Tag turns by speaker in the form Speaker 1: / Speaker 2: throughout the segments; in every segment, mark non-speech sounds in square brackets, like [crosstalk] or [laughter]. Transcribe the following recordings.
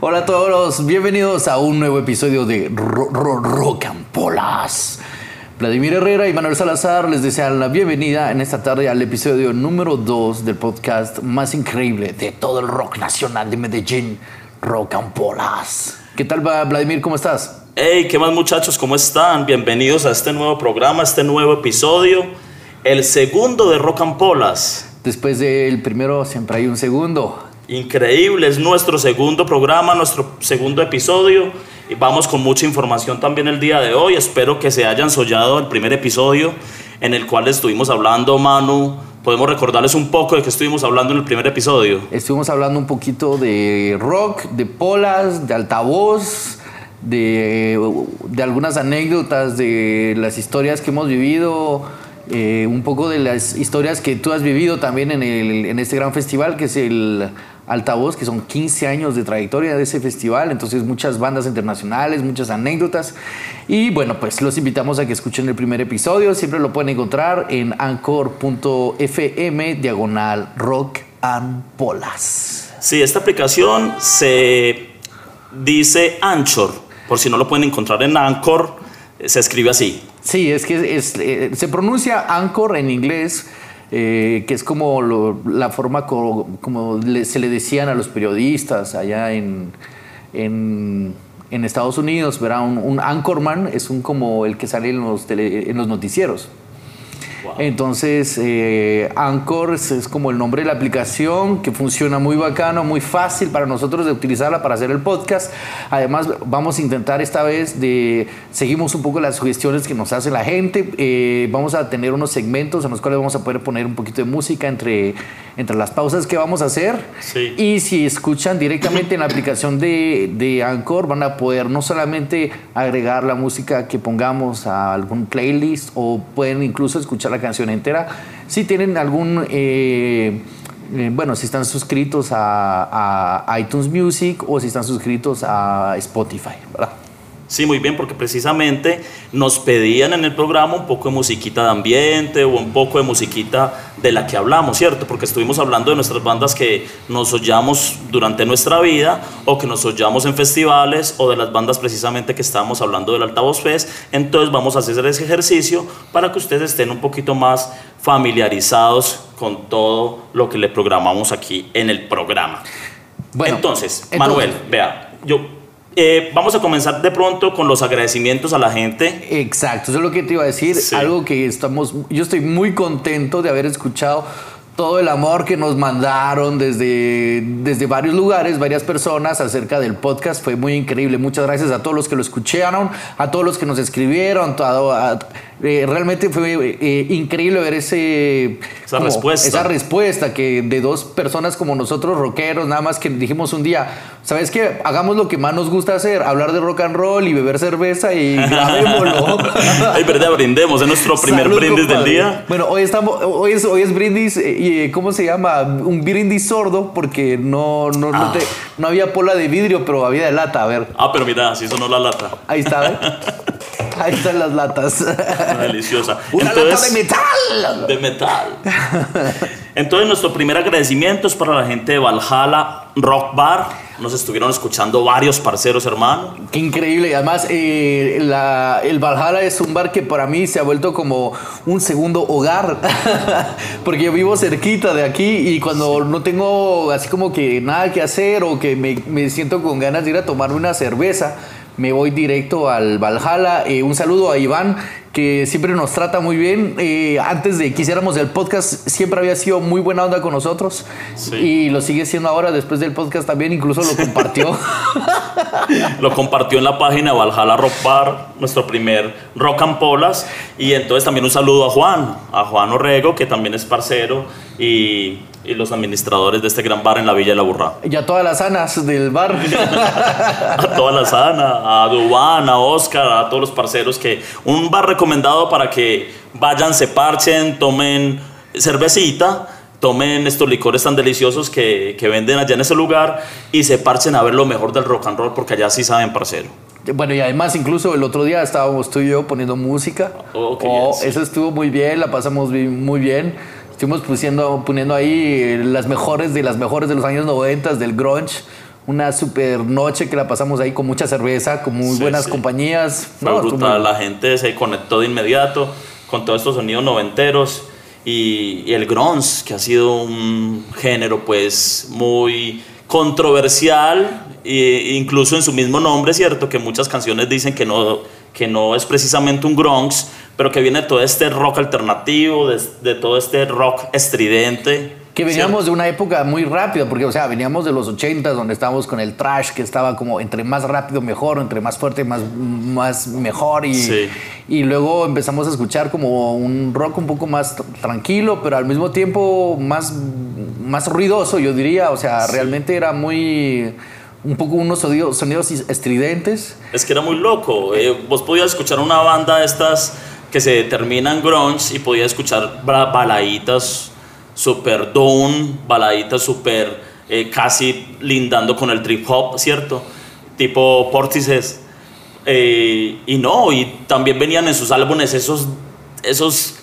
Speaker 1: Hola a todos, bienvenidos a un nuevo episodio de Ro Ro Rock and Polas. Vladimir Herrera y Manuel Salazar les desean la bienvenida en esta tarde al episodio número 2 del podcast más increíble de todo el rock nacional de Medellín, Rock and Polas. ¿Qué tal va Vladimir? ¿Cómo estás?
Speaker 2: Hey, ¿qué más muchachos? ¿Cómo están? Bienvenidos a este nuevo programa, a este nuevo episodio, el segundo de Rock and Polas.
Speaker 1: Después del primero siempre hay un segundo.
Speaker 2: Increíble, es nuestro segundo programa, nuestro segundo episodio. Y vamos con mucha información también el día de hoy. Espero que se hayan soñado el primer episodio en el cual estuvimos hablando, Manu. Podemos recordarles un poco de qué estuvimos hablando en el primer episodio.
Speaker 1: Estuvimos hablando un poquito de rock, de polas, de altavoz, de, de algunas anécdotas, de las historias que hemos vivido, eh, un poco de las historias que tú has vivido también en, el, en este gran festival que es el Altavoz, que son 15 años de trayectoria de ese festival, entonces muchas bandas internacionales, muchas anécdotas. Y bueno, pues los invitamos a que escuchen el primer episodio, siempre lo pueden encontrar en anchor.fm diagonal rock and polas.
Speaker 2: Sí, esta aplicación se dice Anchor, por si no lo pueden encontrar en Anchor, se escribe así.
Speaker 1: Sí, es que es, eh, se pronuncia Anchor en inglés. Eh, que es como la forma co, como se le decían a los periodistas allá en, en, en Estados Unidos, ¿verdad? Un, un, anchorman es un como el que sale en los, tele, en los noticieros. Entonces, eh, Anchor es, es, como el nombre de la aplicación que funciona muy bacano, muy fácil para nosotros de utilizarla para hacer el podcast. Además, vamos a intentar esta vez de, seguimos un poco las sugestiones que nos hace la gente. Eh, vamos a tener unos segmentos en los cuales vamos a poder poner un poquito de música entre, entre las pausas que vamos a hacer.
Speaker 2: Sí.
Speaker 1: Y si escuchan directamente en la aplicación de, de Anchor, van a poder no solamente agregar la música que pongamos a algún playlist o pueden incluso escuchar canción entera. Si tienen algún, eh, eh, bueno, si están suscritos a, a, iTunes Music o si están suscritos a Spotify, ¿verdad?
Speaker 2: Sí, muy bien, porque precisamente nos pedían en el programa un poco de musiquita de ambiente o un poco de musiquita de la que hablamos, ¿cierto? Porque estuvimos hablando de nuestras bandas que nos oyamos durante nuestra vida o que nos oyamos en festivales o de las bandas precisamente que estábamos hablando del Altavoz Fest. Entonces vamos a hacer ese ejercicio para que ustedes estén un poquito más familiarizados con todo lo que le programamos aquí en el programa. Bueno, entonces, entonces Manuel, vea, yo eh, vamos a comenzar de pronto con los agradecimientos a la gente.
Speaker 1: Exacto, eso es lo que te iba a decir. Sí. Algo que estamos, yo estoy muy contento de haber escuchado todo el amor que nos mandaron desde, desde varios lugares, varias personas acerca del podcast. Fue muy increíble. Muchas gracias a todos los que lo escucharon, a todos los que nos escribieron. Todo, a, eh, realmente fue eh, increíble ver ese,
Speaker 2: esa, como, respuesta.
Speaker 1: esa respuesta que de dos personas como nosotros, rockeros, nada más que dijimos un día, ¿sabes qué? Hagamos lo que más nos gusta hacer, hablar de rock and roll y beber cerveza y [laughs] grabémoslo.
Speaker 2: Ay, verdad, brindemos, es nuestro primer
Speaker 1: Salud,
Speaker 2: brindis
Speaker 1: compadre.
Speaker 2: del día.
Speaker 1: Bueno, hoy, estamos, hoy, es, hoy es brindis, eh, ¿cómo se llama? Un brindis sordo porque no, no,
Speaker 2: Ah.
Speaker 1: no, te- no había pola de vidrio, pero había de lata, a ver.
Speaker 2: Ah, pero mira, sí sonó la lata.
Speaker 1: Ahí está, ¿eh? [laughs] Ahí están las latas.
Speaker 2: Una deliciosa.
Speaker 1: Una
Speaker 2: Entonces-
Speaker 1: lata de metal.
Speaker 2: de metal. Entonces, nuestro primer agradecimiento es para la gente de Valhalla Rock Bar. Nos estuvieron escuchando varios parceros, hermano.
Speaker 1: Qué increíble. Además, eh, la- el Valhalla es un bar que para mí se ha vuelto como un segundo hogar. [laughs] Porque yo vivo cerquita de aquí y cuando no tengo así como que nada que hacer o que me, me siento con ganas de ir a tomarme una cerveza, me voy directo al Valhalla. Eh, un saludo a Iván que siempre nos trata muy bien. Eh, antes de que hiciéramos el podcast, siempre había sido muy buena onda con nosotros.
Speaker 2: Sí.
Speaker 1: Y lo sigue siendo ahora después del podcast también. Incluso lo compartió. [laughs]
Speaker 2: Lo compartió en la página Valhalla Rock Bar, nuestro primer Rock and Polas. Y entonces también un saludo a Juan, a Juan Orrego, que también es parcero y, y los administradores de este gran bar en la Villa de la Burra.
Speaker 1: y a todas las anas del bar. [laughs]
Speaker 2: A toda la sana, a Dubán, a Oscar, a todos los parceros que un bar recomendado para que vayan, se parchen, tomen cervecita, tomen estos licores tan deliciosos que, que venden allá en ese lugar y se parchen a ver lo mejor del rock and roll porque allá sí saben parcero.
Speaker 1: Bueno, y además incluso el otro día estábamos tú y yo poniendo música.
Speaker 2: Oh, qué bien, sí.
Speaker 1: Eso estuvo muy bien, la pasamos muy bien. Estuvimos pusiendo, poniendo ahí las mejores de las mejores de los años 90 del grunge. una super noche que la pasamos ahí con mucha cerveza, con muy buenas compañías.
Speaker 2: Fue brutal, la gente se conectó de inmediato con todos estos sonidos noventeros y, y el grunge, que ha sido un género pues muy controversial, e incluso en su mismo nombre, ¿cierto? Que muchas canciones dicen que no, que no es precisamente un grunge, pero que viene de todo este rock alternativo, de, de todo este rock estridente.
Speaker 1: Que veníamos de una época muy rápida, porque, o sea, veníamos de los 80 donde estábamos con el trash, que estaba como entre más rápido mejor, entre más fuerte más, más mejor. Y, y luego empezamos a escuchar como un rock un poco más tranquilo, pero al mismo tiempo más, más ruidoso, yo diría. O sea, realmente era muy un poco unos sonidos, sonidos estridentes.
Speaker 2: Es que era muy loco. Eh, vos podías escuchar una banda de estas que se terminan grunge y podías escuchar baladitas super down, baladitas super eh, casi lindando con el trip hop, ¿cierto? Tipo Portishead. Eh, y no, y también venían en sus álbumes esos, esos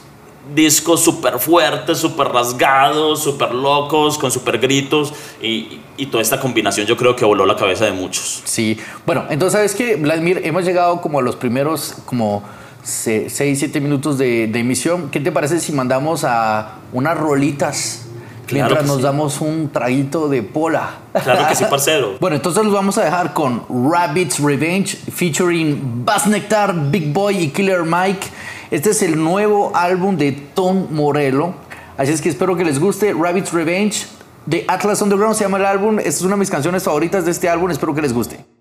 Speaker 2: discos súper fuertes, súper rasgados, súper locos, con súper gritos y, y, toda esta combinación yo creo que voló la cabeza de muchos.
Speaker 1: Sí, bueno, entonces sabes que, Vladimir, hemos llegado como a los primeros como 6, 7 minutos de, de, emisión. ¿Qué te parece si mandamos a unas rolitas? mientras nos damos un traguito de pola.
Speaker 2: Claro que sí, parcero. [laughs]
Speaker 1: bueno, entonces los vamos a dejar con Rabbit's Revenge featuring Bass Nectar, Big Boy y Killer Mike. Este es el nuevo álbum de Tom Morello. Así es que espero que les guste. Rabbit's Revenge de Atlas Underground se llama el álbum. Esta es una de mis canciones favoritas de este álbum. Espero que les guste.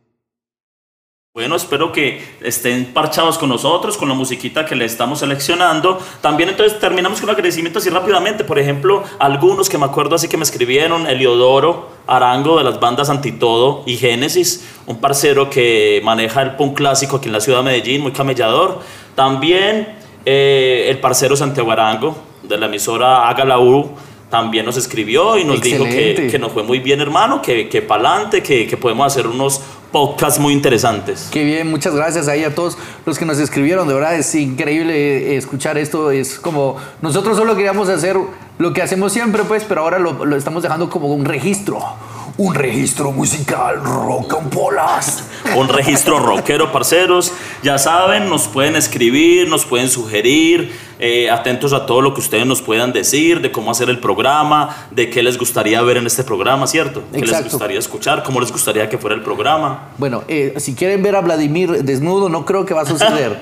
Speaker 2: Bueno, espero que estén parchados con nosotros, con la musiquita que le estamos seleccionando. También entonces terminamos con agradecimiento así rápidamente. Por ejemplo, algunos que me acuerdo así que me escribieron, Eliodoro Arango de las bandas Antitodo y Génesis, un parcero que maneja el punk clásico aquí en la ciudad de Medellín, muy camellador. También eh, el parcero Santiago Arango de la emisora Haga la U también nos escribió y nos dijo que, que, nos fue muy bien, hermano, que, que pa'lante, que, que podemos hacer unos podcasts muy interesantes.
Speaker 1: Qué bien, muchas gracias ahí a todos los que nos escribieron. De verdad es increíble escuchar esto. Es como nosotros solo queríamos hacer lo que hacemos siempre, pues, pero ahora lo, lo estamos dejando como un registro un registro musical rock and polas.
Speaker 2: un registro rockero, parceros. Ya saben, nos pueden escribir, nos pueden sugerir, eh, atentos a todo lo que ustedes nos puedan decir, de cómo hacer el programa, de qué les gustaría ver en este programa, ¿cierto? ¿Qué les gustaría escuchar? ¿Cómo les gustaría que fuera el programa?
Speaker 1: Bueno, eh, si quieren ver a Vladimir desnudo, no creo que va a suceder.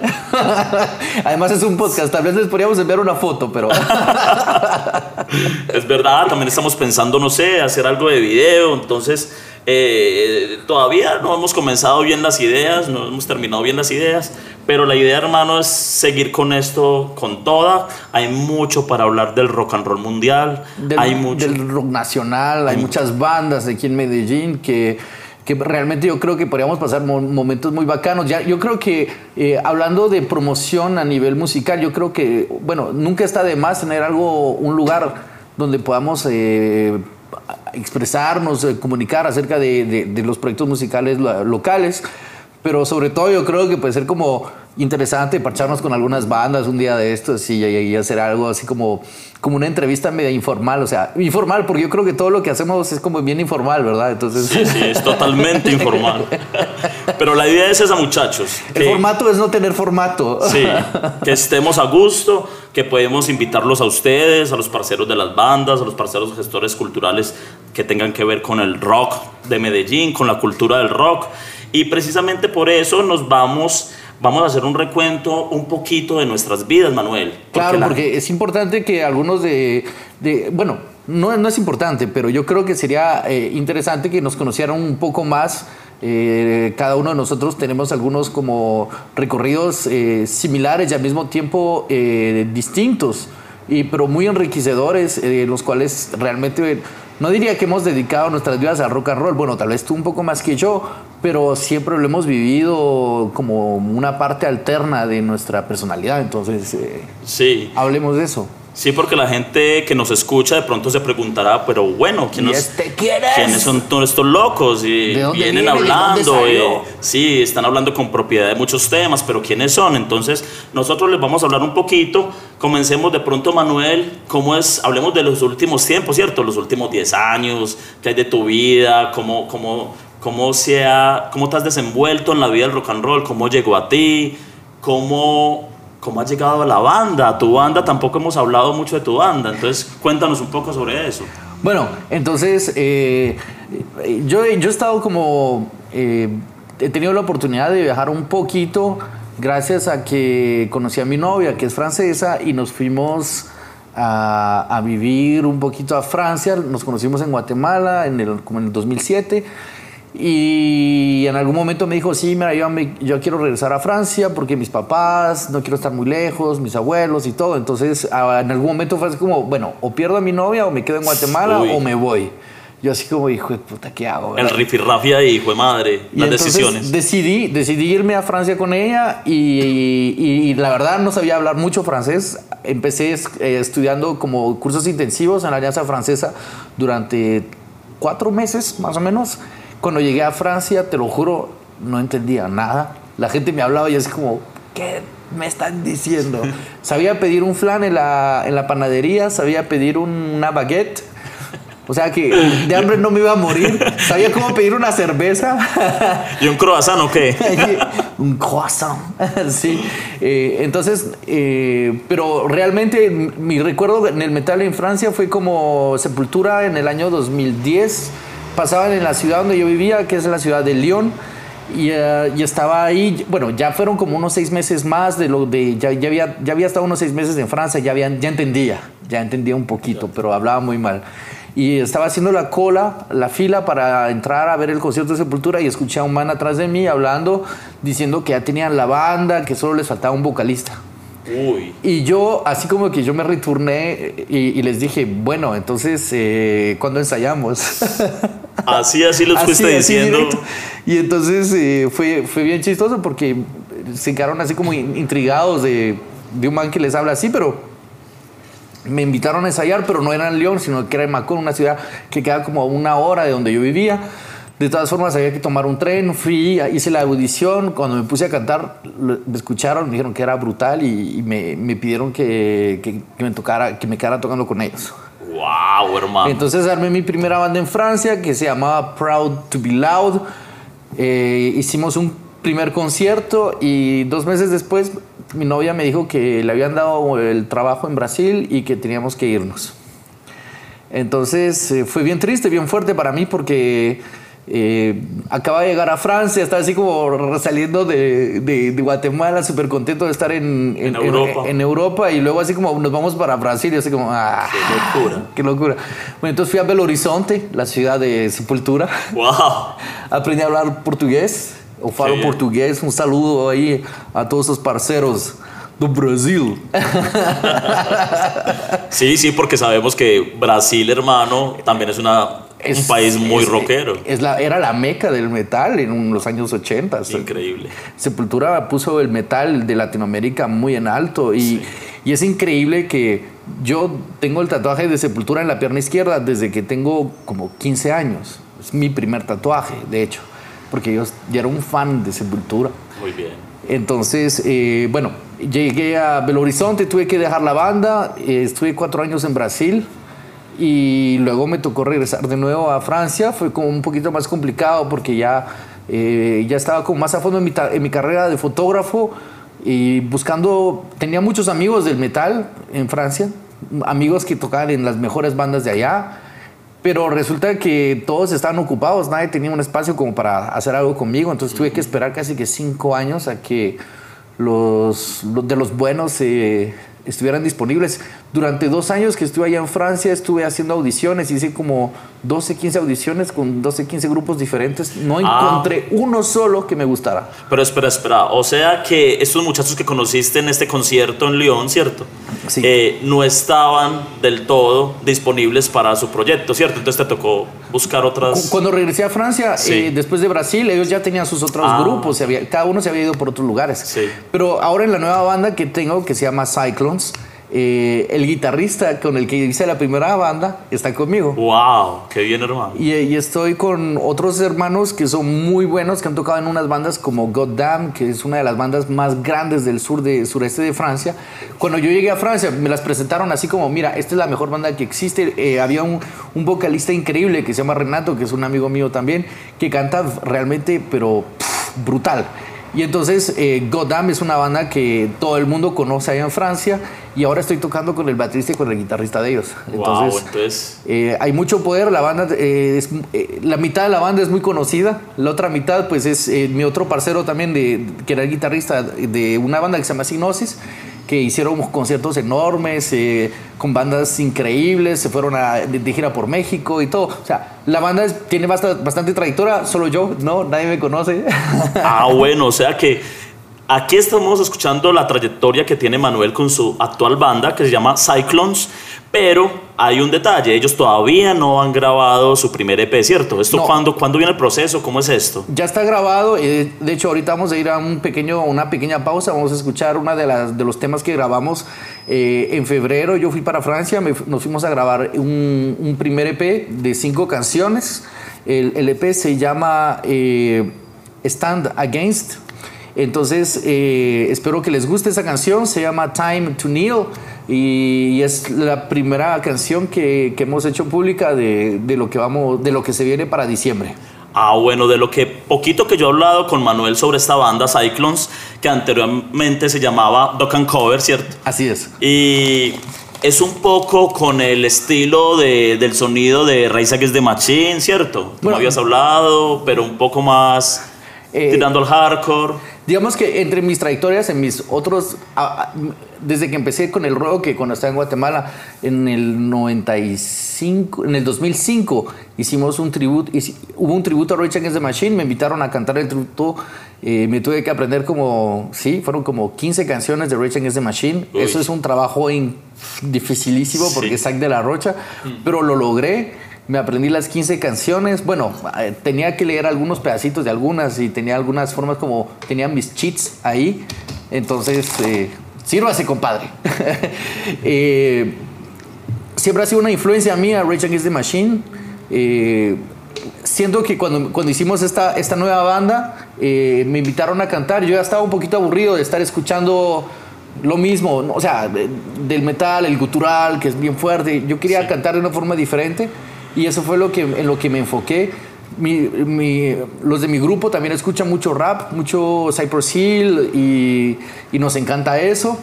Speaker 1: [laughs] Además es un podcast, tal vez les podríamos enviar una foto, pero... [laughs]
Speaker 2: es verdad, también estamos pensando, no sé, hacer algo de video, entonces eh, todavía no hemos comenzado bien las ideas, no hemos terminado bien las ideas, pero la idea, hermano, es seguir con esto con toda. Hay mucho para hablar del rock and roll mundial,
Speaker 1: del,
Speaker 2: hay mucho.
Speaker 1: Del rock nacional, hay, muchas bandas aquí en Medellín que que realmente yo creo que podríamos pasar momentos muy bacanos. Ya, yo creo que eh, hablando de promoción a nivel musical, yo creo que, bueno, nunca está de más tener algo, un lugar donde podamos eh, expresarnos, eh, comunicar acerca de, de, los proyectos musicales locales, pero sobre todo yo creo que puede ser como interesante parcharnos con algunas bandas un día de estos y, y, hacer algo así como, como una entrevista media informal, o sea, informal, porque yo creo que todo lo que hacemos es como bien informal, ¿verdad?
Speaker 2: Entonces... Sí, sí, es totalmente [laughs] informal. Pero la idea es esa, muchachos.
Speaker 1: El formato es no tener formato.
Speaker 2: Sí, [laughs] que estemos a gusto, que podemos invitarlos a ustedes, a los parceros de las bandas, a los parceros gestores culturales que tengan que ver con el rock de Medellín, con la cultura del rock. Y precisamente por eso nos vamos vamos a hacer un recuento un poquito de nuestras vidas, Manuel.
Speaker 1: Claro, porque es importante que algunos de, de bueno, no, no, es importante, pero yo creo que sería eh, interesante que nos conocieran un poco más. Eh, cada uno de nosotros tenemos algunos como recorridos eh, similares y al mismo tiempo distintos, y, pero muy enriquecedores, los cuales realmente no diría que hemos dedicado nuestras vidas al rock and roll, bueno, tal vez tú un poco más que yo, pero siempre lo hemos vivido como una parte alterna de nuestra personalidad, entonces eh,
Speaker 2: sí.
Speaker 1: hablemos de eso.
Speaker 2: Sí, porque la gente que nos escucha de pronto se preguntará, pero bueno, ¿quién
Speaker 1: este
Speaker 2: ¿quiénes son todos estos locos? Y vienen hablando, eh, sí, están hablando con propiedad de muchos temas, pero ¿quiénes son? Entonces, nosotros les vamos a hablar un poquito. Comencemos de pronto, Manuel, ¿cómo es? Hablemos de los últimos tiempos, ¿cierto? Los últimos 10 años, ¿qué hay de tu vida? ¿Cómo, cómo, cómo, se ha, cómo te has desenvuelto en la vida del rock and roll, cómo llegó a ti, cómo, cómo has llegado a la banda, a tu banda. Tampoco hemos hablado mucho de tu banda, entonces cuéntanos un poco sobre eso.
Speaker 1: Bueno, entonces eh, yo, yo he estado como, eh, he tenido la oportunidad de viajar un poquito gracias a que conocí a mi novia, que es francesa, y nos fuimos a, a vivir un poquito a Francia. Nos conocimos en Guatemala en el, como en el 2007. Y en algún momento me dijo, sí, mira, yo, me- yo quiero regresar a Francia porque mis papás, no quiero estar muy lejos, mis abuelos y todo. Entonces, a- en algún momento fue así como, bueno, o pierdo a mi novia o me quedo en Guatemala
Speaker 2: Uy.
Speaker 1: o me voy. Yo así como, hijo de puta, ¿qué hago?
Speaker 2: El rifirrafi ahí, hijo de madre,
Speaker 1: Y
Speaker 2: las decisiones.
Speaker 1: Decidí, decidí irme a Francia con ella y, y- y la verdad no sabía hablar mucho francés. Empecé eh, estudiando como cursos intensivos en la Alianza Francesa durante cuatro meses más o menos. Cuando llegué a Francia, te lo juro, no entendía nada. La gente me hablaba y así como, ¿qué me están diciendo? [laughs] sabía pedir un flan en la, en la panadería, sabía pedir un- una baguette. O sea que de hambre no me iba a morir. Sabía cómo pedir una cerveza.
Speaker 2: ¿Y un croissant o qué? [laughs]
Speaker 1: un croissant. [laughs] sí. Eh, entonces, eh, pero realmente mi recuerdo en el metal en Francia fue como Sepultura en el año 2010. Pasaban en la ciudad donde yo vivía, que es la ciudad de Lyon. Y, eh, y estaba ahí, bueno, ya fueron como unos seis meses más de lo de, ya, ya había, ya había estado unos seis meses en Francia, ya, había, ya entendía, ya entendía un poquito, pero hablaba muy mal. Y estaba haciendo la cola, la fila para entrar a ver el concierto de Sepultura y escuché a un man atrás de mí hablando, diciendo que ya tenían la banda, que solo les faltaba un vocalista.
Speaker 2: Uy.
Speaker 1: Y yo, así como que yo me returné y, y les dije, bueno, entonces, eh, ¿cuándo ensayamos? [laughs]
Speaker 2: Así, así los
Speaker 1: Así, así
Speaker 2: diciendo.
Speaker 1: directo. Y entonces eh, fue, fue bien chistoso porque se quedaron así como in- intrigados de, de un man que les habla así, pero me invitaron a ensayar, pero no era en León, sino que era en Macón, una ciudad que queda como a una hora de donde yo vivía. De todas formas, había que tomar un tren, fui, hice la audición, cuando me puse a cantar, me escucharon, me dijeron que era brutal y, y me, me pidieron que, que- que me tocara, que me quedara tocando con ellos.
Speaker 2: Wow, hermano.
Speaker 1: Entonces armé mi primera banda en Francia que se llamaba Proud to Be Loud. Eh, hicimos un primer concierto y dos meses después mi novia me dijo que le habían dado el trabajo en Brasil y que teníamos que irnos. Entonces eh, fue bien triste, bien fuerte para mí porque eh, acaba de llegar a Francia, estaba así como saliendo de, de- de Guatemala, súper contento de estar en,
Speaker 2: En Europa.
Speaker 1: en Europa y luego así como nos vamos para Brasil y así como, ah,
Speaker 2: Qué locura.
Speaker 1: qué locura. Bueno, entonces fui a Belo Horizonte, la ciudad de Sepultura,
Speaker 2: Wow. [laughs]
Speaker 1: aprendí a hablar portugués, o falo
Speaker 2: Sí.
Speaker 1: portugués, un saludo ahí a todos esos parceros do Brasil. [laughs]
Speaker 2: Sí, sí, porque sabemos que Brasil, hermano, también es una, un país muy
Speaker 1: es-
Speaker 2: rockero.
Speaker 1: es la, era la meca del metal en los años 80.
Speaker 2: Increíble.
Speaker 1: Sepultura puso el metal de Latinoamérica muy en alto y, y es increíble que yo tengo el tatuaje de Sepultura en la pierna izquierda desde que tengo como 15 años. Es mi primer tatuaje, de hecho, porque yo ya era un fan de Sepultura.
Speaker 2: Muy bien.
Speaker 1: Entonces, eh, bueno, llegué a Belo Horizonte, tuve que dejar la banda, eh, estuve cuatro años en Brasil y luego me tocó regresar de nuevo a Francia. Fue como un poquito más complicado porque ya, eh, ya estaba como más a fondo en mi, ta- en mi carrera de fotógrafo y buscando, tenía muchos amigos del metal en Francia, amigos que tocaban en las mejores bandas de allá. Pero resulta que todos estaban ocupados, nadie tenía un espacio como para hacer algo conmigo, entonces tuve que esperar casi que cinco años a que los, los de los buenos eh, estuvieran disponibles. Durante dos años que estuve allá en Francia estuve haciendo audiciones, hice como 12, 15 audiciones con 12, 15 grupos diferentes. No
Speaker 2: Ah.
Speaker 1: encontré uno solo que me gustara.
Speaker 2: Pero espera, espera. O sea que estos muchachos que conociste en este concierto en Lyon, ¿cierto?
Speaker 1: Sí.
Speaker 2: Eh, no estaban del todo disponibles para su proyecto, ¿cierto? Entonces te tocó buscar otras...
Speaker 1: Cuando regresé a Francia,
Speaker 2: Sí.
Speaker 1: eh, después de Brasil, ellos ya tenían sus otros
Speaker 2: Ah.
Speaker 1: grupos, se había- cada uno se había ido por otros lugares.
Speaker 2: Sí.
Speaker 1: Pero ahora en la nueva banda que tengo, que se llama Cyclones, eh, el guitarrista con el que hice la primera banda está conmigo.
Speaker 2: ¡Wow! ¡Qué bien, hermano!
Speaker 1: Y, y, estoy con otros hermanos que son muy buenos, que han tocado en unas bandas como Goddamn, que es una de las bandas más grandes del sur de, sureste de Francia. Cuando yo llegué a Francia, me las presentaron así como, mira, esta es la mejor banda que existe. Eh, había un, un, vocalista increíble que se llama Renato, que es un amigo mío también, que canta realmente, pero pff, brutal. Y entonces eh, Goddamn es una banda que todo el mundo conoce allá en Francia y ahora estoy tocando con el baterista y con el guitarrista de ellos. Entonces,
Speaker 2: wow, entonces...
Speaker 1: Eh, hay mucho poder, la banda, eh, es, eh, la mitad de la banda es muy conocida, la otra mitad pues es mi otro parcero también, de, que era el guitarrista de una banda que se llama Signosis, que hicieron conciertos enormes, eh, con bandas increíbles, se fueron a, de, de, por México y todo. O sea, la banda tiene bastante, bastante trayectoria, solo yo, ¿no? Nadie me conoce. [laughs]
Speaker 2: Ah, bueno, o sea que aquí estamos escuchando la trayectoria que tiene Manuel con su actual banda, que se llama Cyclones, pero hay un detalle, ellos todavía no han grabado su primer EP, ¿cierto? ¿Esto
Speaker 1: No.
Speaker 2: ¿cuándo, cuándo viene el proceso? ¿Cómo es esto?
Speaker 1: Ya está grabado, eh, de hecho ahorita vamos a ir a un pequeño, una pequeña pausa, vamos a escuchar una de, las, de los temas que grabamos eh, en febrero. Yo fui para Francia, me nos fuimos a grabar un, un primer EP de cinco canciones. El, el EP se llama eh, Stand Against. Entonces, eh, espero que les guste esa canción, se llama Time to Kneel y, es la primera canción que, que hemos hecho pública de, de lo que vamos, de lo que se viene para diciembre.
Speaker 2: Ah, bueno, de lo que poquito que yo he hablado con Manuel sobre esta banda, Cyclones, que anteriormente se llamaba Duck and Cover, ¿cierto?
Speaker 1: Así es.
Speaker 2: Y es un poco con el estilo de- del sonido de Rise Against the Machine, ¿cierto?
Speaker 1: Bueno,
Speaker 2: me habías hablado, pero un poco más
Speaker 1: Eh,
Speaker 2: tirando al hardcore.
Speaker 1: Digamos que entre mis trayectorias, en mis otros, desde que empecé con el rock, que cuando estaba en Guatemala, en el 95, en el 2005, hicimos un tributo, hubo un tributo a Rage Against the Machine, me invitaron a cantar el tributo, eh, me tuve que aprender como, sí, fueron como 15 canciones de Rage Against the Machine,
Speaker 2: Uy.
Speaker 1: eso es un trabajo in- dificilísimo porque
Speaker 2: Sí.
Speaker 1: es Zack de la Rocha, pero lo logré. Me aprendí las 15 canciones. Bueno, eh, tenía que leer algunos pedacitos de algunas y tenía algunas formas como tenía mis cheats ahí. Entonces, eh, sírvase, compadre. [laughs] Eh, siempre ha sido una influencia mía Rage Against the Machine. Eh, siento que cuando, cuando hicimos esta, esta nueva banda, eh, me invitaron a cantar. Yo ya estaba un poquito aburrido de estar escuchando lo mismo, o sea, de- del metal, el gutural, que es bien fuerte. Yo quería cantar de una forma diferente y eso fue lo que, en lo que me enfoqué. Mi- mi- los de mi grupo también escuchan mucho rap, mucho Cypress Hill y, y nos encanta eso.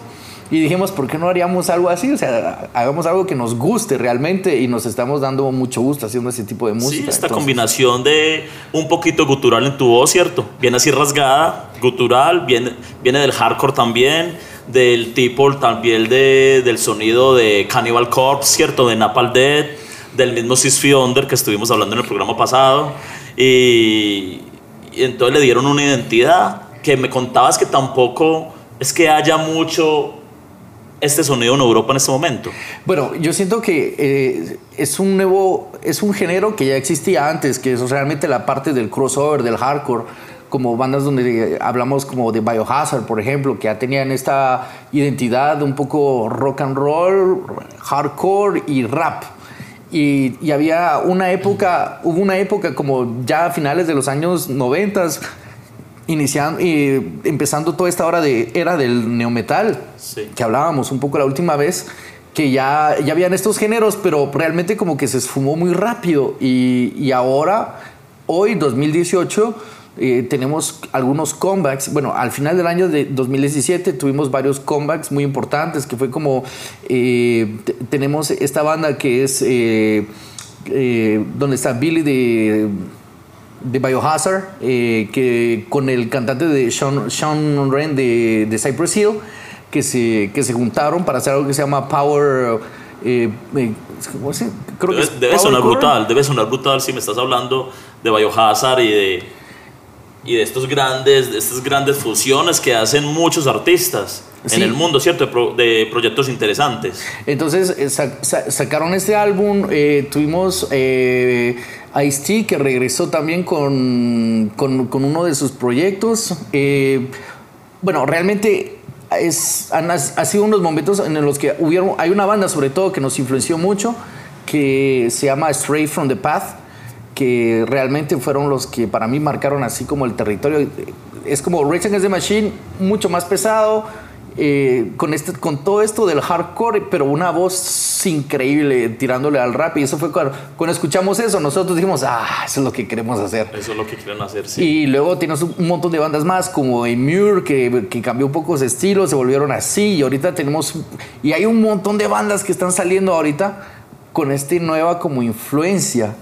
Speaker 1: Y dijimos, ¿por qué no haríamos algo así? O sea, hagamos algo que nos guste realmente y nos estamos dando mucho gusto haciendo ese tipo de música.
Speaker 2: Sí, esta
Speaker 1: Entonces,
Speaker 2: combinación de un poquito gutural en tu voz, ¿cierto? Viene así rasgada, gutural, viene, viene del hardcore también, del tipo también de, del sonido de Cannibal Corpse, ¿cierto? De Napalm Death, del mismo Feet Under que estuvimos hablando en el programa pasado. Y, y entonces le dieron una identidad que me contabas que tampoco es que haya mucho este sonido en Europa en este momento.
Speaker 1: Bueno, yo siento que eh, es un nuevo, es un género que ya existía antes, que es realmente la parte del crossover, del hardcore, como bandas donde hablamos como de Biohazard, por ejemplo, que ya tenían esta identidad un poco rock and roll, hardcore y rap. Y, y había una época, hubo una época como ya a finales de los años 90, iniciando y empezando toda esta hora de era del neometal
Speaker 2: Sí.
Speaker 1: que hablábamos un poco la última vez que ya, ya habían estos géneros pero realmente como que se esfumó muy rápido y, y ahora hoy 2018 eh, tenemos algunos comebacks bueno al final del año de 2017 tuvimos varios comebacks muy importantes que fue como eh, te- tenemos esta banda que es eh, donde está Billy de de Biohazard, que con el cantante de Sean, Sean Wren de, de Cypress Hill, que se, que se juntaron para hacer algo que se llama Power. eh, eh, ¿cómo se? Creo
Speaker 2: Debe, debe sonar brutal, debe sonar brutal si me estás hablando de Biohazard y de, y de estos grandes, de estas grandes fusiones que hacen muchos artistas
Speaker 1: Sí.
Speaker 2: en el mundo, ¿cierto? De, pro- de proyectos interesantes.
Speaker 1: Entonces eh, sa- sa- sacaron este álbum, eh, tuvimos eh, Ice-T que regresó también con, con, con uno de sus proyectos. Eh, bueno, realmente es, han, ha sido unos momentos en los que hubieron, hay una banda sobre todo que nos influenció mucho, que se llama Stray from the Path, que realmente fueron los que para mí marcaron así como el territorio. Es como Rage Against the Machine, mucho más pesado, eh, con, este, con todo esto del hardcore, pero una voz increíble tirándole al rap. Y eso fue cuando, cuando escuchamos eso, nosotros dijimos, ah, eso es lo que queremos hacer.
Speaker 2: Eso es lo que quieren hacer, sí.
Speaker 1: Y luego tienes un montón de bandas más, como Emure, que, que cambió un poco ese estilo, se volvieron así. Y ahorita tenemos, y hay un montón de bandas que están saliendo ahorita con esta nueva como influencia.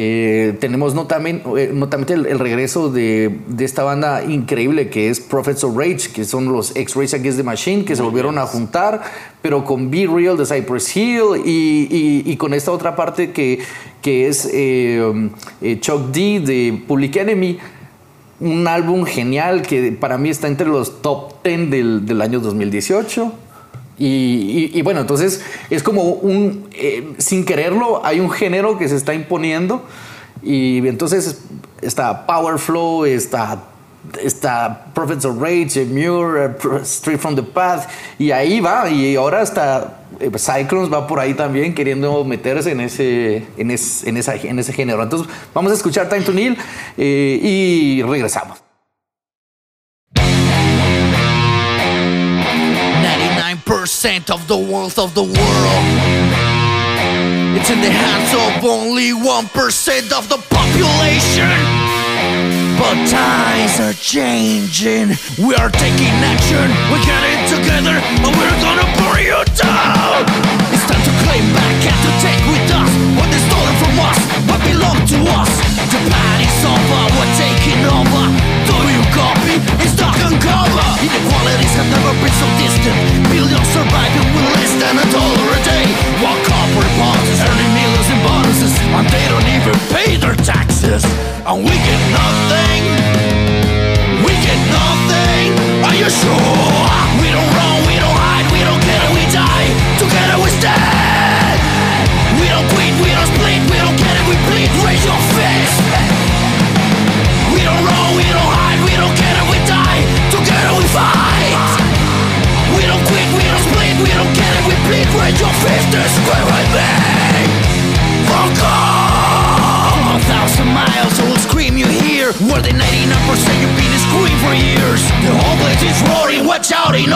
Speaker 1: Eh, tenemos notamente, notamente el, el, regreso de, de, esta banda increíble que es Prophets of Rage, que son los ex Rage Against the Machine, que se volvieron a juntar, pero con Be Real de Cypress Hill y, y, y con esta otra parte que, que es eh, eh, Chuck D de Public Enemy. Un álbum genial que para mí está entre los top 10 del, del año 2018. Y, y, y, bueno, entonces es como un, eh, sin quererlo, hay un género que se está imponiendo y entonces está Power Flow, está, está Prophets of Rage, Muir, Street from the Path y ahí va y ahora hasta eh, Cyclones va por ahí también queriendo meterse en ese, en, es, en, esa, en ese género. Entonces vamos a escuchar Time to Kneel eh, y regresamos.
Speaker 3: 99% of the wealth of the world. It's in the hands of only 1% of the population. But times are changing. We are taking action. We get it together and we're gonna burn you down. It's time to claim back and to take with us what they stolen from us, what belong to us. The party's over, we're taking over. Do you copy? It's dark and cover. Inequalities have never been so distant. Billions surviving with less than a dollar a day. While corporate bosses earning millions in bonuses, and they don't even pay their taxes. And we get nothing. We get nothing. Are you sure?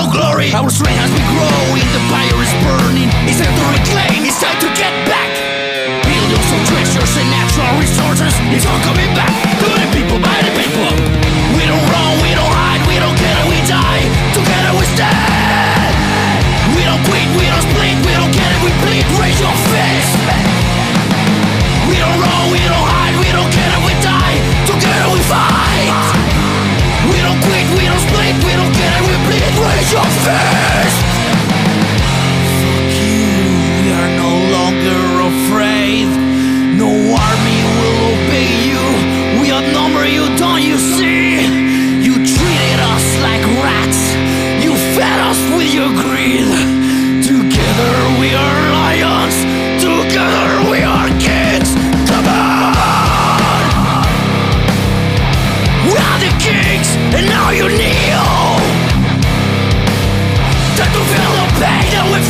Speaker 3: No glory. Our strength has been growing, the fire is burning. It's time to reclaim, it's time to get back. Billions of treasures and natural resources, it's all coming back. To the people, by the people. We don't run, we don't hide, we don't care, we die. Together we stand. We don't quit, we don't split, we don't care, we bleed. Raise your fist. We don't run, we don't hide, we don't care, we die. Together we fight. We don't quit, we don't split, we don't care, your fear.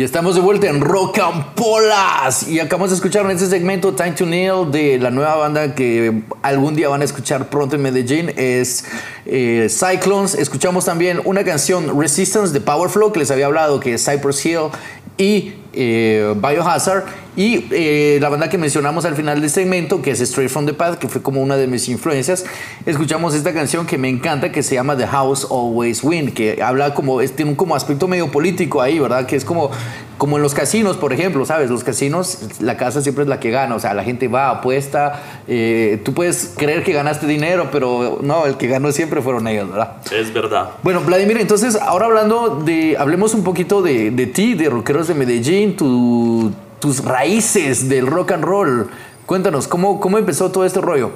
Speaker 1: Y estamos de vuelta en Rock and Polas. Y acabamos de escuchar en este segmento Time to Kneel de la nueva banda que algún día van a escuchar pronto en Medellín. Es eh, Cyclones. Escuchamos también una canción Resistance de Power Flow que les había hablado, que es Cypress Hill y eh, Biohazard. Y eh, la banda que mencionamos al final del segmento, que es Straight from the Path, que fue como una de mis influencias, escuchamos esta canción que me encanta, que se llama The House Always Win, que habla como, es- tiene un como aspecto medio político ahí, ¿verdad? Que es como, como en los casinos, por ejemplo, ¿sabes? Los casinos, la casa siempre es la que gana, o sea, la gente va, apuesta, eh, tú puedes creer que ganaste dinero, pero no, el que ganó siempre fueron ellos, ¿verdad?
Speaker 2: Es verdad.
Speaker 1: Bueno, Vladimir, entonces ahora hablando de, hablemos un poquito de, de ti, de Rockeros de Medellín, tu- tus raíces del rock and roll. Cuéntanos, ¿cómo, cómo empezó todo este rollo?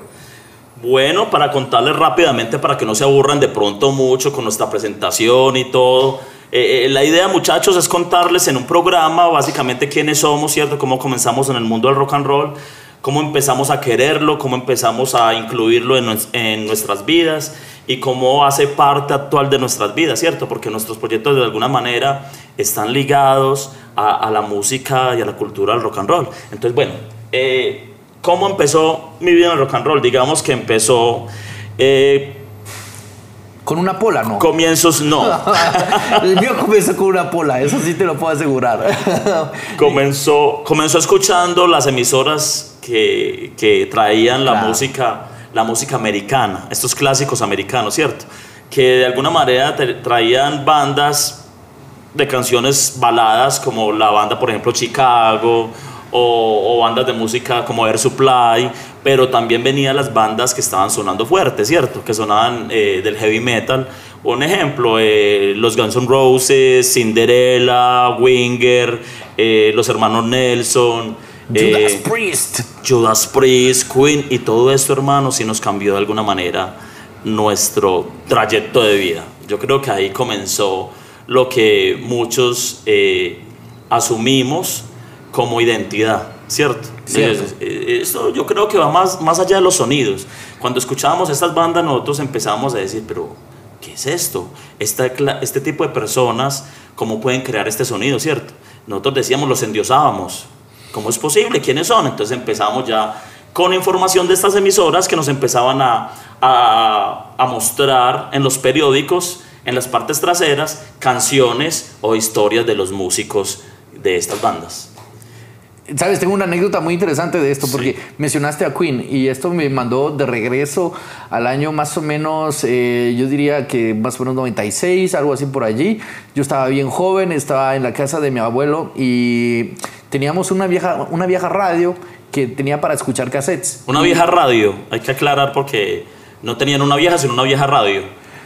Speaker 2: Bueno, para contarles rápidamente, para que no se aburran de pronto mucho con nuestra presentación y todo. eh, eh, la idea, muchachos, es contarles en un programa básicamente quiénes somos, ¿cierto? Cómo comenzamos en el mundo del rock and roll, cómo empezamos a quererlo, cómo empezamos a incluirlo en, nues- en nuestras vidas y cómo hace parte actual de nuestras vidas, ¿cierto? Porque nuestros proyectos de alguna manera están ligados a, a la música y a la cultura del rock and roll. Entonces, bueno, eh, ¿cómo empezó mi vida en el rock and roll? Digamos que empezó... eh,
Speaker 1: Con una pola, ¿no?
Speaker 2: comienzos no. [laughs]
Speaker 1: El mío comenzó con una pola, eso sí te lo puedo asegurar. [laughs]
Speaker 2: comenzó, comenzó escuchando las emisoras que, que traían la
Speaker 1: Claro.
Speaker 2: música, la música americana, estos clásicos americanos, ¿cierto? Que de alguna manera traían bandas de canciones baladas como la banda, por ejemplo, Chicago, o, o bandas de música como Air Supply, pero también venían las bandas que estaban sonando fuerte, ¿cierto? Que sonaban eh, del heavy metal. Un ejemplo, eh, los Guns N' Roses, Cinderella, Winger, eh, los hermanos Nelson,
Speaker 1: Judas
Speaker 2: eh,
Speaker 1: Priest.
Speaker 2: Judas Priest, Queen y todo esto, hermano, sí nos cambió de alguna manera nuestro trayecto de vida. Yo creo que ahí comenzó lo que muchos eh, asumimos como identidad, ¿cierto?
Speaker 1: Cierto.
Speaker 2: Eh, Esto yo creo que va más, más allá de los sonidos. Cuando escuchábamos estas bandas, nosotros empezamos a decir, pero ¿qué es esto? Esta este tipo de personas, ¿cómo pueden crear este sonido, cierto? Nosotros decíamos, los endiosábamos. ¿Cómo es posible? ¿Quiénes son? Entonces empezamos ya con información de estas emisoras que nos empezaban a, a, a mostrar en los periódicos, en las partes traseras, canciones o historias de los músicos de estas bandas.
Speaker 1: Sabes, tengo una anécdota muy interesante de esto, porque mencionaste a Queen y esto me mandó de regreso al año más o menos, eh, yo diría que más o menos 96, algo así por allí. Yo estaba bien joven, estaba en la casa de mi abuelo y teníamos una vieja, una vieja radio que tenía para escuchar cassettes.
Speaker 2: Una vieja radio, hay que aclarar porque no tenían una vieja, sino una vieja radio.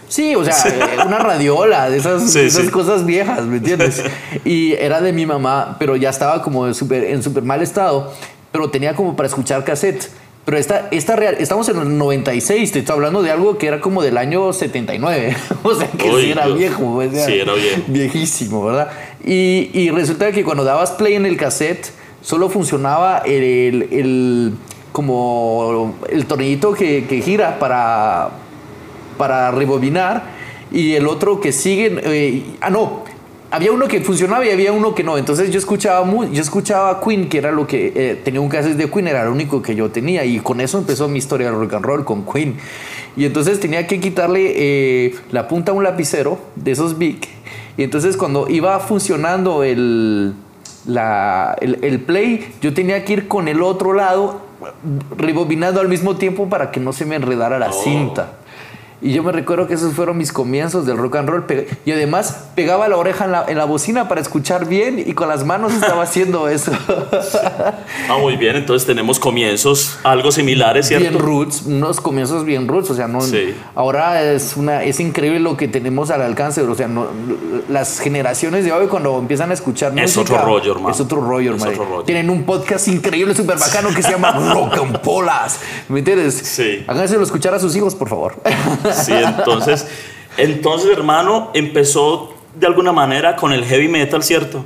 Speaker 1: Sí, o sea, eh, una radiola, de esas,
Speaker 2: Sí,
Speaker 1: esas
Speaker 2: sí.
Speaker 1: cosas viejas, ¿me entiendes? Y era de mi mamá, pero ya estaba como en súper en súper mal estado, pero tenía como para escuchar cassette. Pero esta, esta real, estamos en el 96, te estoy hablando de algo que era como del año 79, [laughs] o sea que
Speaker 2: Uy,
Speaker 1: sí era
Speaker 2: Dios.
Speaker 1: viejo, o sea,
Speaker 2: Sí, era viejo.
Speaker 1: viejísimo, ¿verdad? Y, y resulta que cuando dabas play en el cassette, solo funcionaba el, el- el- como el tornillito que, que gira para, para rebobinar y el otro que sigue. eh, ah, no. Había uno que funcionaba y había uno que no. Entonces yo escuchaba mu- yo escuchaba Queen, que era lo que eh, tenía un cassette de Queen, era lo único que yo tenía. Y con eso empezó mi historia del rock and roll con Queen. Y entonces tenía que quitarle eh, la punta a un lapicero de esos big. Y entonces cuando iba funcionando el, la- el, el play, yo tenía que ir con el otro lado rebobinando al mismo tiempo para que no se me enredara la
Speaker 2: Oh.
Speaker 1: cinta. Y yo me recuerdo que esos fueron mis comienzos del rock and roll. Y además pegaba la oreja en la, en la bocina para escuchar bien y con las manos estaba haciendo eso. [laughs]
Speaker 2: Ah, muy bien, entonces tenemos comienzos algo similares, ¿cierto?
Speaker 1: bien roots, unos comienzos bien roots. O sea, no,
Speaker 2: Sí.
Speaker 1: ahora es, una, es increíble lo que tenemos al alcance. O sea, no- las generaciones de hoy cuando empiezan a escuchar
Speaker 2: Es
Speaker 1: música,
Speaker 2: otro rollo, hermano.
Speaker 1: Es otro rollo,
Speaker 2: Es
Speaker 1: hermano.
Speaker 2: otro rollo.
Speaker 1: Tienen un podcast increíble, súper bacano que se llama [laughs] Rock and Polas. ¿Me entiendes?
Speaker 2: Sí.
Speaker 1: Háganselo escuchar a sus hijos, por favor. [laughs]
Speaker 2: Sí, entonces, entonces, hermano, empezó de alguna manera con el heavy metal, ¿cierto?